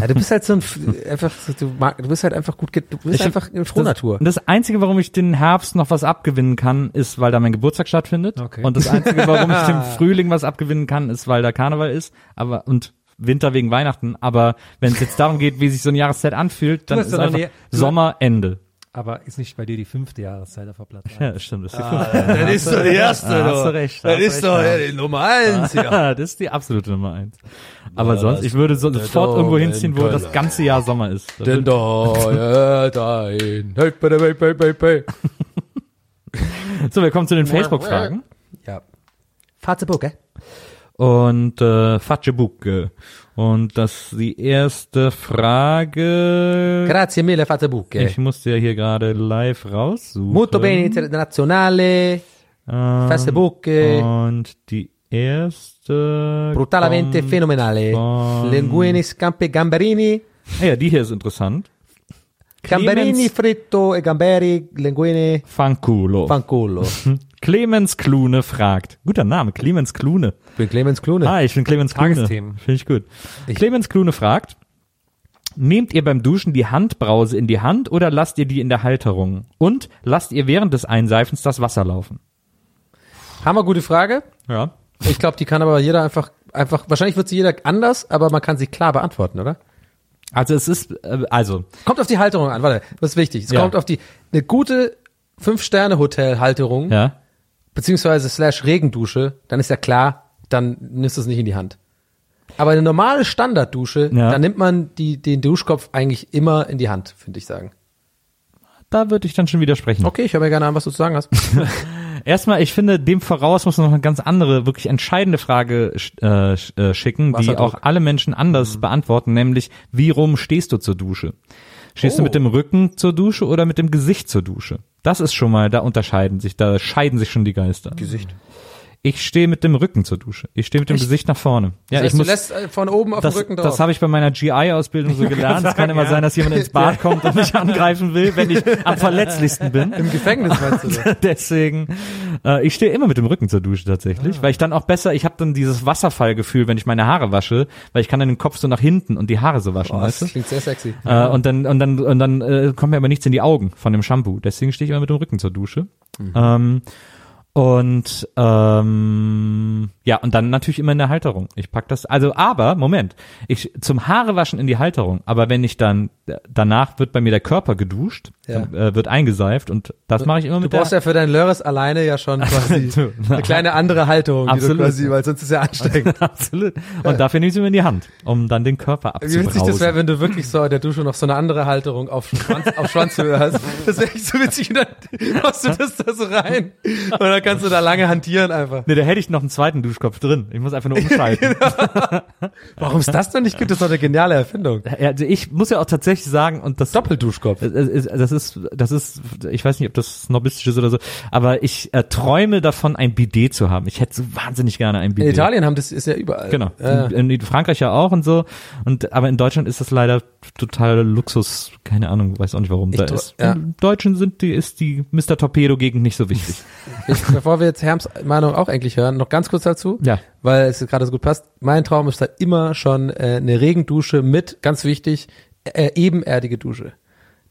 Ja, du bist halt so ein, einfach, so- du, mag, du bist halt einfach gut, du bist Ich- einfach eine Frohnatur. Und das Einzige, warum ich den Herbst noch was abgewinnen kann, ist, weil da mein Geburtstag stattfindet. Okay. Und das Einzige, warum ich dem Frühling was abgewinnen kann, ist, weil da Karneval ist. Aber und Winter wegen Weihnachten. Aber wenn es jetzt darum geht, wie sich so eine Jahreszeit anfühlt, dann ist einfach nie- du- Sommer, Ende. Aber ist nicht bei dir die fünfte Jahreszeit auf der Platz? Ja, stimmt. Das ist die Das ist doch die erste, Ah, hast du recht, Das hast ist doch ja. ja, die Nummer eins, ja. das ist die absolute Nummer eins. Aber sonst, ich würde so sofort irgendwo hinziehen, wo das ganze Jahr Sommer ist. Da Denn da, ja, dein, hey, hey, hey, hey, hey, hey. So, wir kommen zu den Facebook-Fragen. Ja. Fatzebucke. Und äh, Fatschebucke. Und das die erste Frage. Grazie mille, Fatzebucke. Ich musste ja hier gerade live raussuchen. Molto bene, internazionale, Ähm, Fatzebucke, Und die erste. brutalmente von- Linguini, scampi, gamberini, Ah ja, die hier ist interessant. gamberini, Clemens fritto e gamberi, linguini, Fanculo. fanculo. Clemens Klune fragt. Guter Name, Clemens Klune. Ich bin Clemens Klune. Ah, ich bin Clemens Klune. Finde ich gut. Clemens Klune fragt, nehmt ihr beim Duschen die Handbrause in die Hand oder lasst ihr die in der Halterung? Und lasst ihr während des Einseifens das Wasser laufen? Hammer gute Frage. Ja. Ich glaube, die kann aber jeder einfach, einfach, wahrscheinlich wird sie jeder anders, aber man kann sie klar beantworten, oder? Also es ist, äh, also, Kommt auf die Halterung an, warte, das ist wichtig. Es Ja. kommt auf die, eine gute Fünf-Sterne-Hotel-Halterung, ja. Beziehungsweise slash Regendusche, dann ist ja klar, dann nimmst du es nicht in die Hand. Aber eine normale Standarddusche, Ja. da nimmt man die, den Duschkopf eigentlich immer in die Hand, finde ich sagen. Da würde ich dann schon widersprechen. Okay, ich höre mir gerne an, was du zu sagen hast. Erstmal, ich finde, dem voraus muss man noch eine ganz andere, wirklich entscheidende Frage äh, äh, schicken, die auch alle Menschen anders beantworten, nämlich, wie rum stehst du zur Dusche? Stehst du Oh. mit dem Rücken zur Dusche oder mit dem Gesicht zur Dusche? Das ist schon mal, da unterscheiden sich, da scheiden sich schon die Geister. Gesicht. Ich stehe mit dem Rücken zur Dusche. Ich stehe mit dem Gesicht nach vorne. Ja, Das heißt, ich du muss, lässt äh, von oben auf das, den Rücken drauf. das habe ich bei meiner GI-Ausbildung so gelernt. Es kann immer ja. sein, dass jemand ins Bad kommt und mich angreifen will, wenn ich am verletzlichsten bin. Im Gefängnis meinst du? das? Deswegen, äh, ich stehe immer mit dem Rücken zur Dusche tatsächlich, weil ich dann auch besser, ich habe dann dieses Wasserfallgefühl, wenn ich meine Haare wasche, weil ich kann dann den Kopf so nach hinten und die Haare so waschen, Boah, weißt du? das klingt sehr sexy. Äh, und dann und dann und dann äh, kommt mir aber nichts in die Augen von dem Shampoo. Deswegen stehe ich immer mit dem Rücken zur Dusche. Ähm, und ähm, ja, und dann natürlich immer in der Halterung. Ich pack das, also aber, Moment, ich zum Haarewaschen in die Halterung, aber wenn ich dann, danach wird bei mir der Körper geduscht, Ja. äh, wird eingeseift und das mache ich immer Du mit der brauchst ja für deinen Lörres alleine ja schon quasi Du, eine kleine andere Halterung, die Absolut. du quasi, weil sonst ist ja ansteckend. Absolut. Und dafür ich sie mir in die Hand, um dann den Körper Wie witzig das wäre, abzubrausen. wenn du wirklich so in der Dusche noch so eine andere Halterung auf Schwanz, auf Schwanzhöhe hast. Das wäre echt so witzig. Und dann machst du das da so rein. Und dann kannst du da lange hantieren einfach. Nee, da hätte ich noch einen zweiten Duschkopf drin. Ich muss einfach nur umschalten. Warum ist das denn nicht? Das ist doch eine geniale Erfindung. Also ich muss ja auch tatsächlich sagen, und das Doppelduschkopf. Es ist- das das ist, das ist, ich weiß nicht, ob das snobistisch ist oder so, aber ich äh, träume davon, ein Bidet zu haben. Ich hätte so wahnsinnig gerne ein In Bidet. Italien haben das ist ja überall. Genau. Ja. In, in Frankreich ja auch und so. Und aber in Deutschland ist das leider total Luxus. Keine Ahnung, weiß auch nicht warum. Ich da ist. ja. In Deutschen sind die ist die Mr. Torpedo Gegend nicht so wichtig. Ich, bevor wir jetzt Herms Meinung auch eigentlich hören, noch ganz kurz dazu. Ja. Weil es gerade so gut passt. Mein Traum ist halt immer schon äh, eine Regendusche mit, ganz wichtig, äh, ebenerdige Dusche.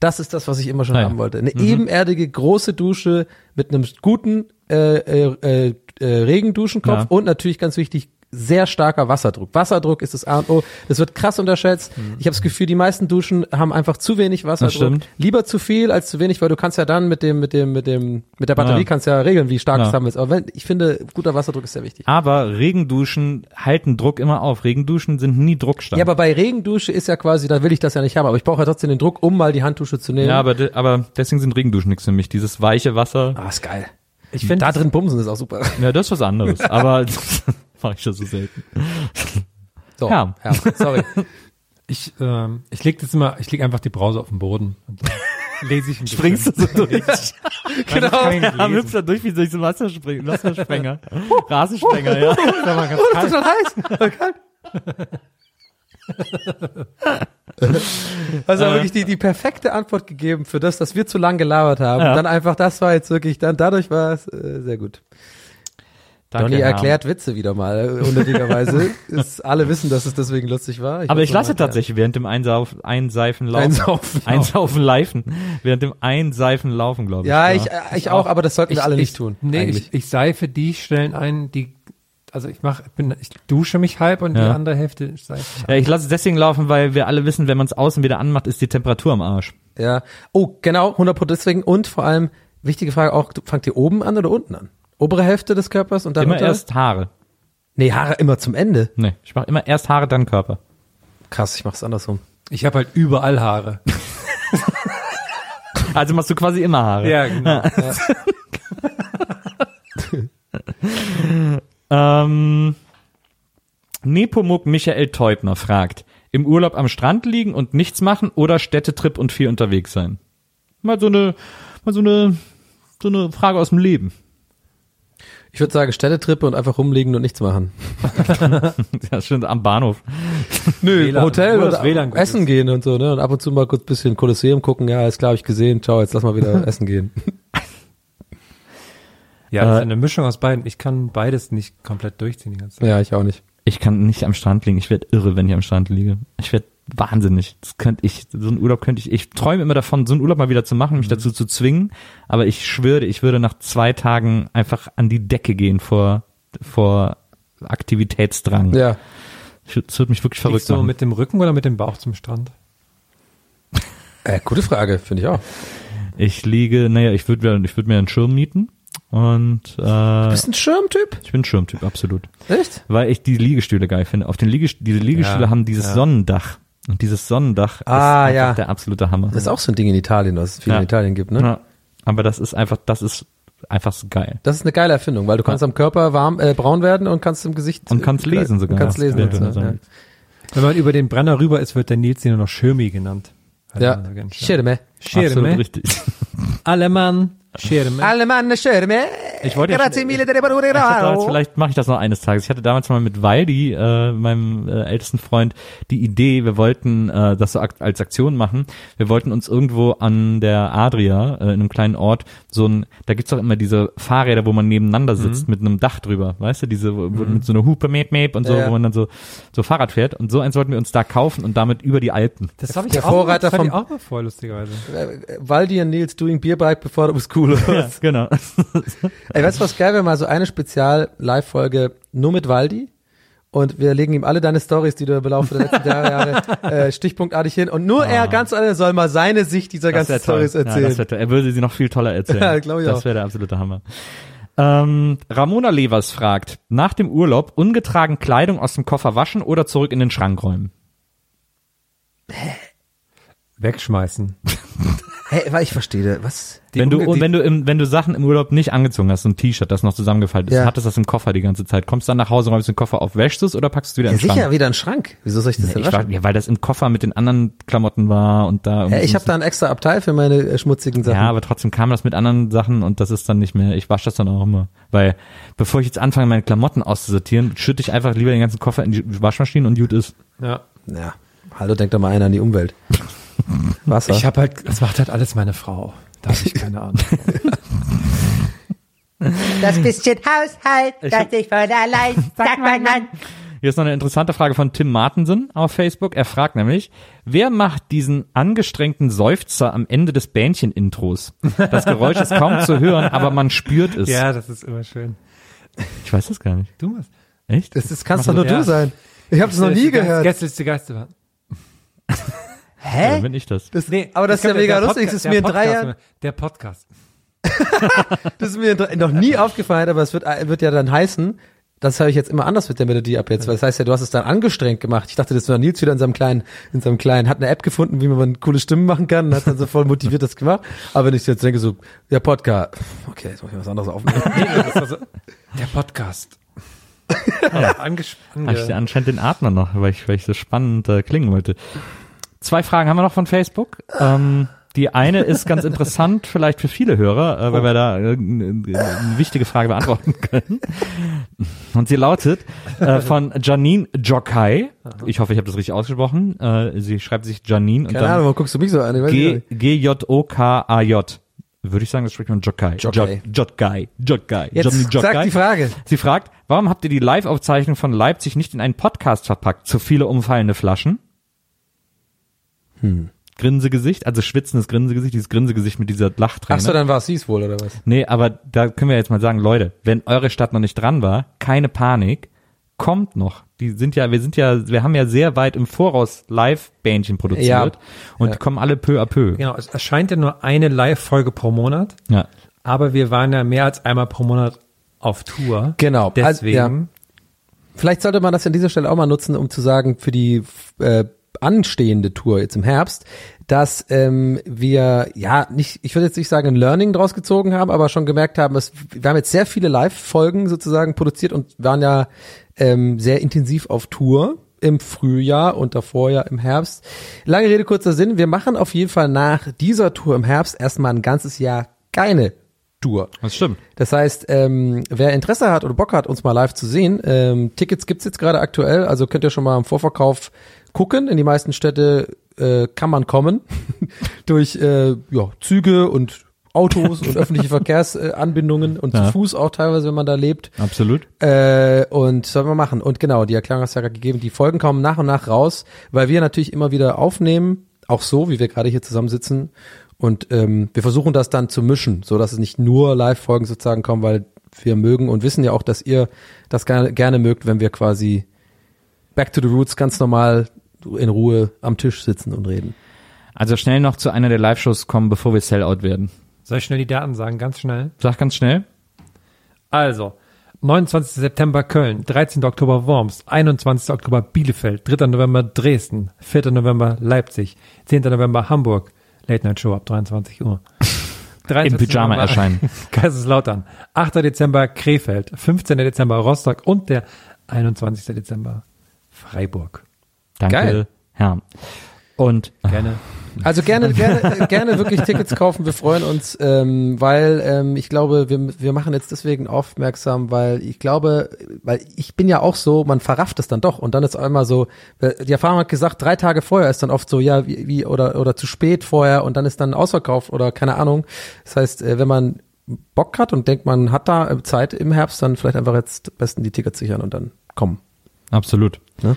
Das ist das, was ich immer schon Ah ja. haben wollte. Eine ebenerdige, große Dusche mit einem guten äh, äh, äh, äh, Regenduschenkopf Ja. und natürlich ganz wichtig, sehr starker Wasserdruck. Wasserdruck ist das A und O. Das wird krass unterschätzt. Ich habe das Gefühl, die meisten Duschen haben einfach zu wenig Wasserdruck. stimmt. Lieber zu viel als zu wenig, weil du kannst ja dann mit dem, mit dem, mit dem, mit der Batterie Ja. kannst ja regeln, wie stark Ja. es haben willst. Aber wenn, ich finde, guter Wasserdruck ist sehr wichtig. Aber Regenduschen halten Druck immer auf. Regenduschen sind nie druckstark. Ja, aber bei Regendusche ist ja quasi, da will ich das ja nicht haben, aber ich brauche ja trotzdem den Druck, um mal die Handdusche zu nehmen. Ja, aber, de, aber deswegen sind Regenduschen nichts für mich. Dieses weiche Wasser. ah, ist geil. Ich finde, Da drin bumsen ist auch super. Ja, das ist was anderes. aber mache ich das so selten. So, Ja. ja sorry. ich, ähm, ich leg das immer, ich leg einfach die Brause auf den Boden und dann lese ich ein bisschen. Springst du so durch? Genau. Am lesen. Hüpfer durch wie durch so einen Wasserspring- Wassersprenger. Rasensprenger, ja. Ist aber ganz kalt. schon heiß. Also wirklich die, die perfekte Antwort gegeben für das, dass wir zu lang gelabert haben. Ja. Dann einfach, das war jetzt wirklich, dann dadurch war es äh, sehr gut. Danke, Donny Herr. erklärt Witze wieder mal, äh, unnötigerweise. ist, alle wissen, dass es deswegen lustig war. Aber wollte ich lasse tatsächlich während dem Einsauf, Einseifen laufen. Einsaufen. Einsaufen laufen. Während dem Einseifen laufen, glaube ich. Ja, ich, äh, ich auch, aber das sollten wir alle ich, nicht tun. Nee, eigentlich. ich, ich seife die Stellen ein, die, also ich mach, bin, ich dusche mich halb und die Ja. andere Hälfte seife ich Ja, ich lasse es deswegen laufen, weil wir alle wissen, wenn man es außen wieder anmacht, ist die Temperatur am Arsch. Ja. Oh, genau, 100 Prozent deswegen. Und vor allem, wichtige Frage auch, fangt ihr oben an oder unten an? Obere Hälfte des Körpers und dann Immer unter? erst Haare. Nee, Haare immer zum Ende. Nee, ich mache immer erst Haare, dann Körper. Krass, ich mach's andersrum. Ich habe halt überall Haare. Also machst du quasi immer Haare. Ja, genau. Ähm, Nepomuk Michael Teubner fragt, im Urlaub am Strand liegen und nichts machen oder Städtetrip und viel unterwegs sein? Mal so eine, mal so eine, so eine Frage aus dem Leben. Ich würde sagen, Städtetrippe und einfach rumliegen und nichts machen. Ja, schön am Bahnhof. Nö, WLAN, Hotel WLAN gut essen ist. gehen und so, ne? Und ab und zu mal kurz bisschen Kolosseum gucken. Ja, ist klar, hab ich gesehen. Ciao, jetzt lass mal wieder essen gehen. Ja, das ist Äh, eine Mischung aus beiden. Ich kann beides nicht komplett durchziehen die ganze Zeit. Ja, ich auch nicht. Ich kann nicht am Strand liegen. Ich werde irre, wenn ich am Strand liege. Ich werde wahnsinnig. Das könnte ich, so einen Urlaub könnte ich, ich träume immer davon, so einen Urlaub mal wieder zu machen, mich dazu zu zwingen. Aber ich schwöre, ich würde nach zwei Tagen einfach an die Decke gehen vor, vor Aktivitätsdrang. Ja. Würd- Das würde mich wirklich verrückt Liegst du machen. mit dem Rücken oder mit dem Bauch zum Strand? Äh, gute Frage, finde ich auch. Ich liege, naja, ich würde mir, ich würde mir einen Schirm mieten und äh, Bist ein Schirmtyp? ich bin ein Schirmtyp, absolut. Echt? Weil ich die Liegestühle geil finde. Auf den Liegest diese Liegestühle Ja, haben dieses ja. Sonnendach. Und dieses Sonnendach Ah, ist einfach ja. der absolute Hammer. Das ist auch so ein Ding in Italien, was es viel Ja. in Italien gibt, ne? Ja. Aber das ist einfach, das ist einfach so geil. Das ist eine geile Erfindung, weil du kannst am Körper warm, äh, braun werden und kannst im Gesicht Und kannst äh, lesen sogar. Und kannst lesen. Ja, und so, ja, ja. ja. Wenn man über den Brenner rüber ist, wird der Nils nur noch Schirmi genannt. Ja, stark- Schirme. Absolut Schirme. richtig. Allemann. Schirme. Alle Mann, Schirme. Ich wollte ja Grazie schon- mille delle Ich hatte damals, parole. vielleicht mache ich das noch eines Tages. Ich hatte damals mal mit Waldi, äh, meinem äh, ältesten Freund, die Idee, wir wollten äh, das so ak als Aktion machen. Wir wollten uns irgendwo an der Adria, äh, in einem kleinen Ort, so ein, da gibt's doch immer diese Fahrräder, wo man nebeneinander sitzt mit einem Dach drüber, weißt du, diese, wo, wo mit so einer Hupe, Map, Map und so, Ja, wo man dann so, so Fahrrad fährt. Und so eins wollten wir uns da kaufen und damit über die Alpen. Das habe ich Der auch, Vorreiter das fand ich auch mal voll, lustigerweise. Äh, Waldi und Nils doing Beerbike before it was cool. Oder Ja, genau. Ey, weißt du, was geil wäre? Mal so eine Spezial-Live-Folge nur mit Waldi. Und wir legen ihm alle deine Stories, die du im Laufe der letzten Jahre, Jahre äh, stichpunktartig hin. Und nur er ganz alleine soll mal seine Sicht dieser ganzen wär toll. Stories erzählen. Ja, das. Er würde sie noch viel toller erzählen. Ja, glaub ich das wäre der absolute Hammer. Ähm, Ramona Levers fragt, nach dem Urlaub ungetragen Kleidung aus dem Koffer waschen oder zurück in den Schrank räumen? Wegschmeißen. Hey, weil ich verstehe, was? wenn du, Unge- die- wenn du im, wenn du Sachen im Urlaub nicht angezogen hast, so ein T-Shirt, das noch zusammengefaltet ist, Ja. hattest das im Koffer die ganze Zeit, kommst dann nach Hause, räumst den Koffer auf, wäschst es oder packst du es wieder ja, in den sicher, Schrank? wieder ein Schrank. Wieso soll ich das denn Ich war, waschen? ja, weil das im Koffer mit den anderen Klamotten war und da. Ja, ich habe da ein extra Abteil für meine äh, schmutzigen Sachen. Ja, aber trotzdem kam das mit anderen Sachen und das ist dann nicht mehr. Ich wasche das dann auch immer. Weil bevor ich jetzt anfange, meine Klamotten auszusortieren, schütte ich einfach lieber den ganzen Koffer in die Waschmaschine und gut ist. Ja. ja. Hallo, denkt doch mal einer an die Umwelt. Wasser. Ich habe halt, das macht halt alles meine Frau. Da habe ich keine Ahnung. Das bisschen Haushalt, das sich von allein, sagt mein Mann. Hier ist noch eine interessante Frage von Tim Martensen auf Facebook. Er fragt nämlich, wer macht diesen angestrengten Seufzer am Ende des Bähnchen-Intros? Das Geräusch ist kaum zu hören, aber man spürt es. ja, das ist immer schön. Ich weiß das gar nicht. Du machst. Echt? das ist, kannst doch nur Ja. du sein. Ich habe das noch nie gehört. Gästeliste Geisterbahn. Ja, Hä? dann bin ich das. Das, aber das ist ja mega lustig. Das ist mir in drei Jahren, Der Podcast. das ist mir noch nie aufgefallen, aber es wird, äh, wird ja dann heißen, das habe ich jetzt immer anders mit der Melodie ab jetzt, weil das heißt ja, du hast es dann angestrengt gemacht. Ich dachte, das war Nils wieder in seinem kleinen, in seinem kleinen, hat eine App gefunden, wie man coole Stimmen machen kann und hat dann so voll motiviert das gemacht. Aber wenn ich jetzt denke so, der Podcast, okay, jetzt muss ich was anderes aufnehmen. Der Podcast. Ja. Anges Habe ich anscheinend den Atmer noch, weil ich, weil ich so spannend äh, klingen wollte. Zwei Fragen haben wir noch von Facebook. Ähm, die eine ist ganz interessant, vielleicht für viele Hörer, äh, weil wir da äh, eine wichtige Frage beantworten können. Und sie lautet äh, von Janine Jokai. Ich hoffe, ich habe das richtig ausgesprochen. Äh, sie schreibt sich Janine und Keine Ahnung, warum guckst du mich so an? G-J-O-K-A-J. Würde ich sagen, das spricht man Jokai. Jokai. Jo- Jokai. Jokai. Jetzt Janine sag die Frage. Sie fragt, warum habt ihr die Live-Aufzeichnung von Leipzig nicht in einen Podcast verpackt? Zu viele umfallende Flaschen? Hm. Grinsegesicht, also schwitzendes Grinsegesicht, dieses Grinsegesicht mit dieser Lachträne. Ach so, dann war es sie's wohl, oder was? Nee, aber da können wir jetzt mal sagen, Leute, wenn eure Stadt noch nicht dran war, keine Panik, kommt noch. Die sind ja, wir sind ja, wir haben ja sehr weit im Voraus Live-Bähnchen produziert Ja. und Ja. die kommen alle peu à peu. Genau, es erscheint ja nur eine Live-Folge pro Monat, Ja. aber wir waren ja mehr als einmal pro Monat auf Tour. Genau. Also, Deswegen, ja. Vielleicht sollte man das an dieser Stelle auch mal nutzen, um zu sagen, für die äh, anstehende Tour jetzt im Herbst, dass ähm, wir ja nicht, ich würde jetzt nicht sagen ein Learning draus gezogen haben, aber schon gemerkt haben, es, wir haben jetzt sehr viele Live-Folgen sozusagen produziert und waren ja ähm, sehr intensiv auf Tour im Frühjahr und davor ja im Herbst. Lange Rede, kurzer Sinn, wir machen auf jeden Fall nach dieser Tour im Herbst erstmal ein ganzes Jahr keine Tour. Das stimmt. Das heißt, ähm, wer Interesse hat oder Bock hat, uns mal live zu sehen, ähm, Tickets gibt's jetzt gerade aktuell, also könnt ihr schon mal im Vorverkauf gucken. In die meisten Städte äh, kann man kommen durch äh, ja, Züge und Autos und öffentliche Verkehrsanbindungen und Ja. zu Fuß auch teilweise, wenn man da lebt. Absolut. Äh, und sollen wir machen. Und genau, die Erklärung hast du ja gerade gegeben. Die Folgen kommen nach und nach raus, weil wir natürlich immer wieder aufnehmen, auch so, wie wir gerade hier zusammensitzen. Und ähm, wir versuchen das dann zu mischen, so dass es nicht nur Live-Folgen sozusagen kommen, weil wir mögen und wissen ja auch, dass ihr das gerne, gerne mögt, wenn wir quasi back to the roots ganz normal in Ruhe am Tisch sitzen und reden. Also schnell noch zu einer der Live-Shows kommen, bevor wir Sellout werden. soll ich schnell die Daten sagen, ganz schnell? Sag ganz schnell. Also, 29. September Köln, 13. Oktober Worms, 21. Oktober Bielefeld, 3. November Dresden, 4. November Leipzig, 10. November Hamburg, Late Night Show ab 23 Uhr. 23. Im Pyjama November erscheinen. Kaiserslautern, 8. Dezember Krefeld, 15. Dezember Rostock und der 21. Dezember Freiburg. Danke, Geil. Herr. Und Gerne. Also gerne, gerne, gerne wirklich Tickets kaufen. Wir freuen uns, ähm, weil ähm, ich glaube, wir, wir machen jetzt deswegen aufmerksam, weil ich glaube, weil ich bin ja auch so, man verrafft es dann doch und dann ist einmal so, äh, die Erfahrung hat gesagt, drei Tage vorher ist dann oft so, ja, wie, wie oder oder zu spät vorher und dann ist dann ausverkauft oder keine Ahnung. Das heißt, äh, wenn man Bock hat und denkt, man hat da äh, Zeit im Herbst, dann vielleicht einfach jetzt besten die Tickets sichern und dann kommen. absolut. Ne?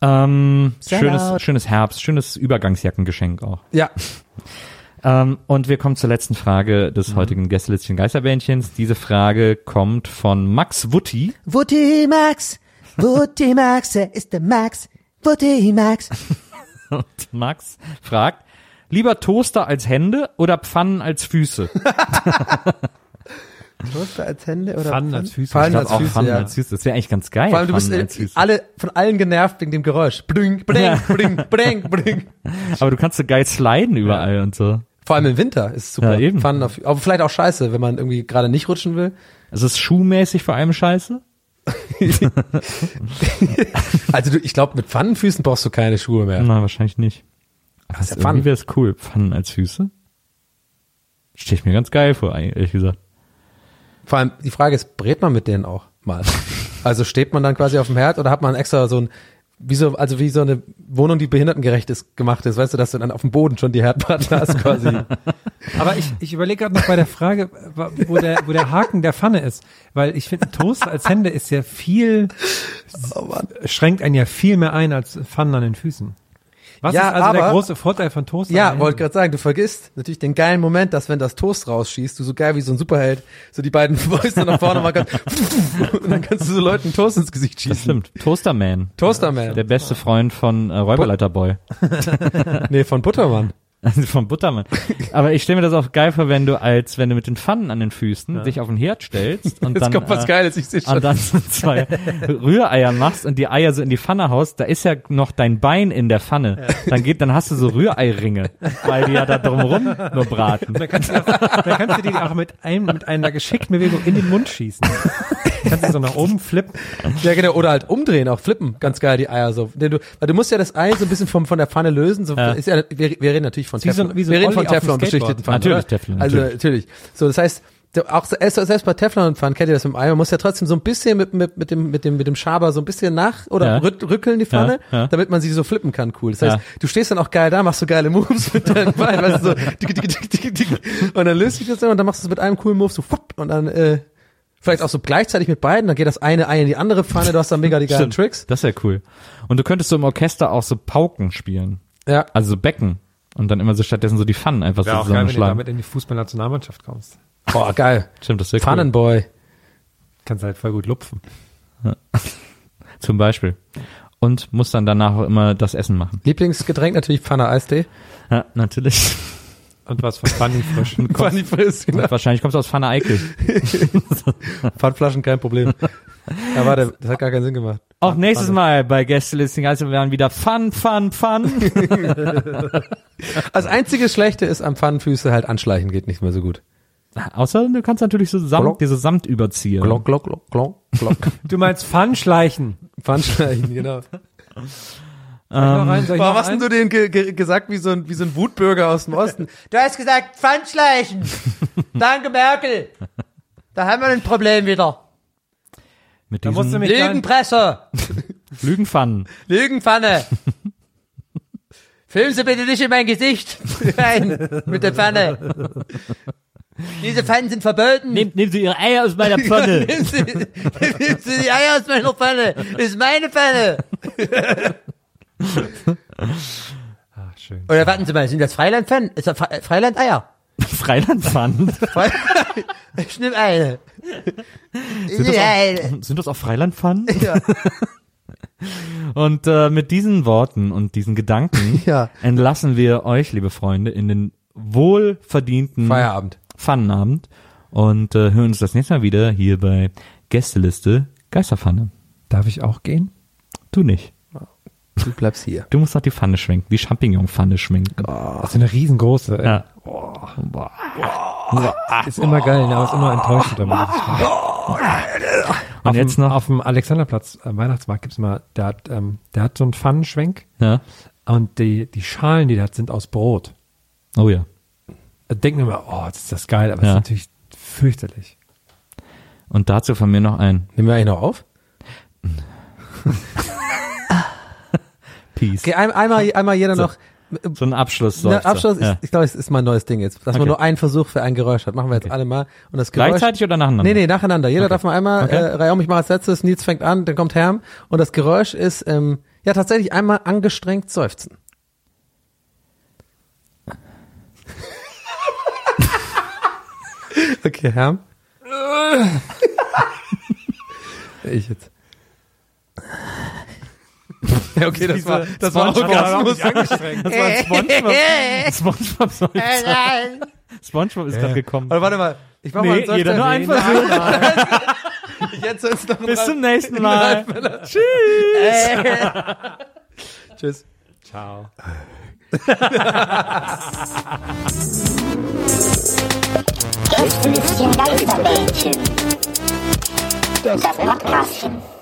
Ähm, schönes, schönes Herbst, schönes Übergangsjackengeschenk auch. Ja, Ähm, und wir kommen zur letzten Frage des heutigen Gästelistchen Geisterbändchens. Diese Frage kommt von Max Wutti. Wutti Max, Wutti Max, er ist der Max, Wutti Max. Und Max fragt, lieber Toaster als Hände oder Pfannen als Füße? Füße als Hände oder Pfannen als Füße. Pfannen Ich als Füße, Pfannen ja. als Füße. Das wäre eigentlich ganz geil. Vor allem, du bist Pfannen äh, als Füße. alle, von allen genervt wegen dem Geräusch. Bling, bling, Ja. bling, bling, bling. Aber du kannst so geil sliden überall und so. Vor allem im Winter ist es super. Ja, eben. Pfannen auf, aber vielleicht auch scheiße, wenn man irgendwie gerade nicht rutschen will. Also ist schuhmäßig vor allem scheiße. Also du, ich glaube, mit Pfannenfüßen brauchst du keine Schuhe mehr. Na, wahrscheinlich nicht. Ist der Irgendwie wäre es cool. Pfannen als Füße. Stell ich mir ganz geil vor, ehrlich gesagt. Vor allem, die Frage ist, brät man mit denen auch mal? Also steht man dann quasi auf dem Herd oder hat man extra so ein, wie so, also wie so eine Wohnung, die behindertengerecht ist, gemacht ist, weißt du, dass du dann auf dem Boden schon die Herdplatte hast quasi. Aber ich, ich überlege gerade noch bei der Frage, wo der, wo der Haken der Pfanne ist. Weil ich finde, Toast als Hände ist ja viel, schränkt einen ja viel mehr ein als Pfannen an den Füßen. Was Ja, ist also der aber- große Vorteil von Toast? Ja, wollte gerade sagen, du vergisst natürlich den geilen Moment, dass wenn das Toast rausschießt, du so geil wie so ein Superheld, so die beiden Fäuste nach vorne machen kannst und dann kannst du so Leuten Toast ins Gesicht Das schießen. stimmt. Toasterman. Toasterman. Der beste Freund von äh, Räuberleiterboy. Nee, von Buttermann. Also von Buttermann. Aber ich stelle mir das auch geil vor, wenn du als, wenn du mit den Pfannen an den Füßen dich auf den Herd stellst und Jetzt dann, kommt was äh, Geiles, ich sehe schon. und dann so zwei Rühreier machst und die Eier so in die Pfanne haust, da ist ja noch dein Bein in der Pfanne. Dann geht, dann hast du so Rühreiringe, weil die ja da drumrum nur braten. Dann kannst, du, dann kannst du die auch mit, einem, mit einer geschickten Bewegung in den Mund schießen. kannst du so nach oben flippen. Ja, genau, oder halt umdrehen, auch flippen, ganz geil, die Eier so. Denn du, weil du musst ja das Ei so ein bisschen vom, von der Pfanne lösen, so, Ja. ist ja, wir, wir reden natürlich von Wie so ein- Teflon. wie so wir reden von Teflon beschichteten Pfannen, Natürlich oder? Teflon, Also, natürlich. natürlich. So, das heißt, auch selbst, bei Teflon und Pfannen kennt ihr das im Ei, man muss ja trotzdem so ein bisschen mit, mit, mit dem, mit dem, mit dem Schaber so ein bisschen nach, oder Ja. rückeln die Pfanne, Ja, ja. damit man sie so flippen kann, cool. Das heißt, Ja. du stehst dann auch geil da, machst so geile Moves mit deinem Bein, weißt du, so, dick, dick, dick, dick, und dann löst sich das dann und dann machst du es mit einem coolen Move so, fupp, und dann, äh, Vielleicht auch so gleichzeitig mit beiden, dann geht das eine Ei in die andere Pfanne, du hast dann mega die geilen Stimmt. Tricks. Das wäre cool. Und du könntest so im Orchester auch so Pauken spielen. Ja. Also so Becken. Und dann immer so stattdessen so die Pfannen einfach Wäre so auch geil, wenn du zusammenschlagen. damit in die Fußballnationalmannschaft kommst. Boah, geil. Stimmt, das wäre cool. Pfannenboy. Kannst halt voll gut lupfen. Zum Beispiel. Und muss dann danach auch immer das Essen machen. Lieblingsgetränk natürlich Pfanne Eistee. Ja, natürlich. Und was von Funny frisch. Pfanne Friss, genau. Wahrscheinlich kommst du aus Pfanne Eickel. Pfandflaschen, kein Problem. Ja, warte, das hat gar keinen Sinn gemacht. Auch nächstes Mal bei Gästelisting, also wir werden wieder Fun, Fun, Fun. Das einzige Schlechte ist am Pfannenfüße halt anschleichen geht nicht mehr so gut. Außer du kannst natürlich so Samt, Glock. diese Samt überziehen. Glock, glock, glock, glock, glock. Du meinst Pfannschleichen. Pfannschleichen, genau. Noch rein? Warum hast denn du den ge ge gesagt wie so ein, wie so ein Wutbürger aus dem Osten? Du hast gesagt, Pfandschleichen. Danke, Merkel. Da haben wir ein Problem wieder. Mit Da musst du mich Lügenpresse. Lügenpfannen. Lügenpfanne. Filmen Sie bitte nicht in mein Gesicht rein mit der Pfanne. Diese Pfannen sind verboten. Nehmt, nehmen Sie Ihre Eier aus meiner Pfanne. Nehmen Sie, nehmen Sie die Eier aus meiner Pfanne. Das ist meine Pfanne. Ach, schön. Oder warten Sie mal, sind das Freilandpfannen? Ist das Fre- Freilandeier? Freilandpfannen. Fre- Ich nehme eine. Sind das, auch, sind das auch Freilandpfannen? Ja. Und äh, mit diesen Worten und diesen Gedanken Ja. entlassen wir euch, liebe Freunde, in den wohlverdienten Feierabend. Pfannenabend und äh, hören uns das nächste Mal wieder hier bei Gästeliste Geisterpfanne. Darf ich auch gehen? Du nicht. Du bleibst hier. Du musst noch die Pfanne schwenken, die Champignon-Pfanne schwenken. Das ist eine riesengroße. ey. Ja. Ist immer geil, ne, aber ist immer enttäuschend. Macht. Und jetzt dem, noch. Auf dem Alexanderplatz am Weihnachtsmarkt gibt's mal, der hat, ähm, der hat so einen Pfannenschwenk Ja. und die, die Schalen, die der hat, sind aus Brot. Oh ja. Da denken wir immer, oh, das ist das geil, aber es Ja. ist natürlich fürchterlich. Und dazu von mir noch ein Nehmen wir eigentlich noch auf? Peace. Okay, ein, einmal, einmal jeder So. noch. So ein Abschluss. Na, Abschluss, ja. ist, ich glaube, es ist mein neues Ding jetzt, dass man Okay. nur einen Versuch für ein Geräusch hat. Machen wir jetzt alle mal. Und das Geräusch. Gleichzeitig oder nacheinander? Nee, nee, nacheinander. Jeder Okay. darf mal einmal, Okay. äh, Raum, ich mache als letztes, Nils fängt an, dann kommt Herm. Und das Geräusch ist, ähm, ja, tatsächlich einmal angestrengt seufzen. okay, Herm. ich jetzt. Ja, okay, das war, das war Orgasmus. Das war ein Spongebob. Spongebob, Nein. Spongebob ist gerade gekommen. Aber warte mal, Ich mach Nee, jeder nur ein Versuch. Jetzt soll's noch ein Bis zum nächsten Mal. Tschüss. Tschüss. Ciao. Gästelistchen Geisterbällchen. Das Podcastchen.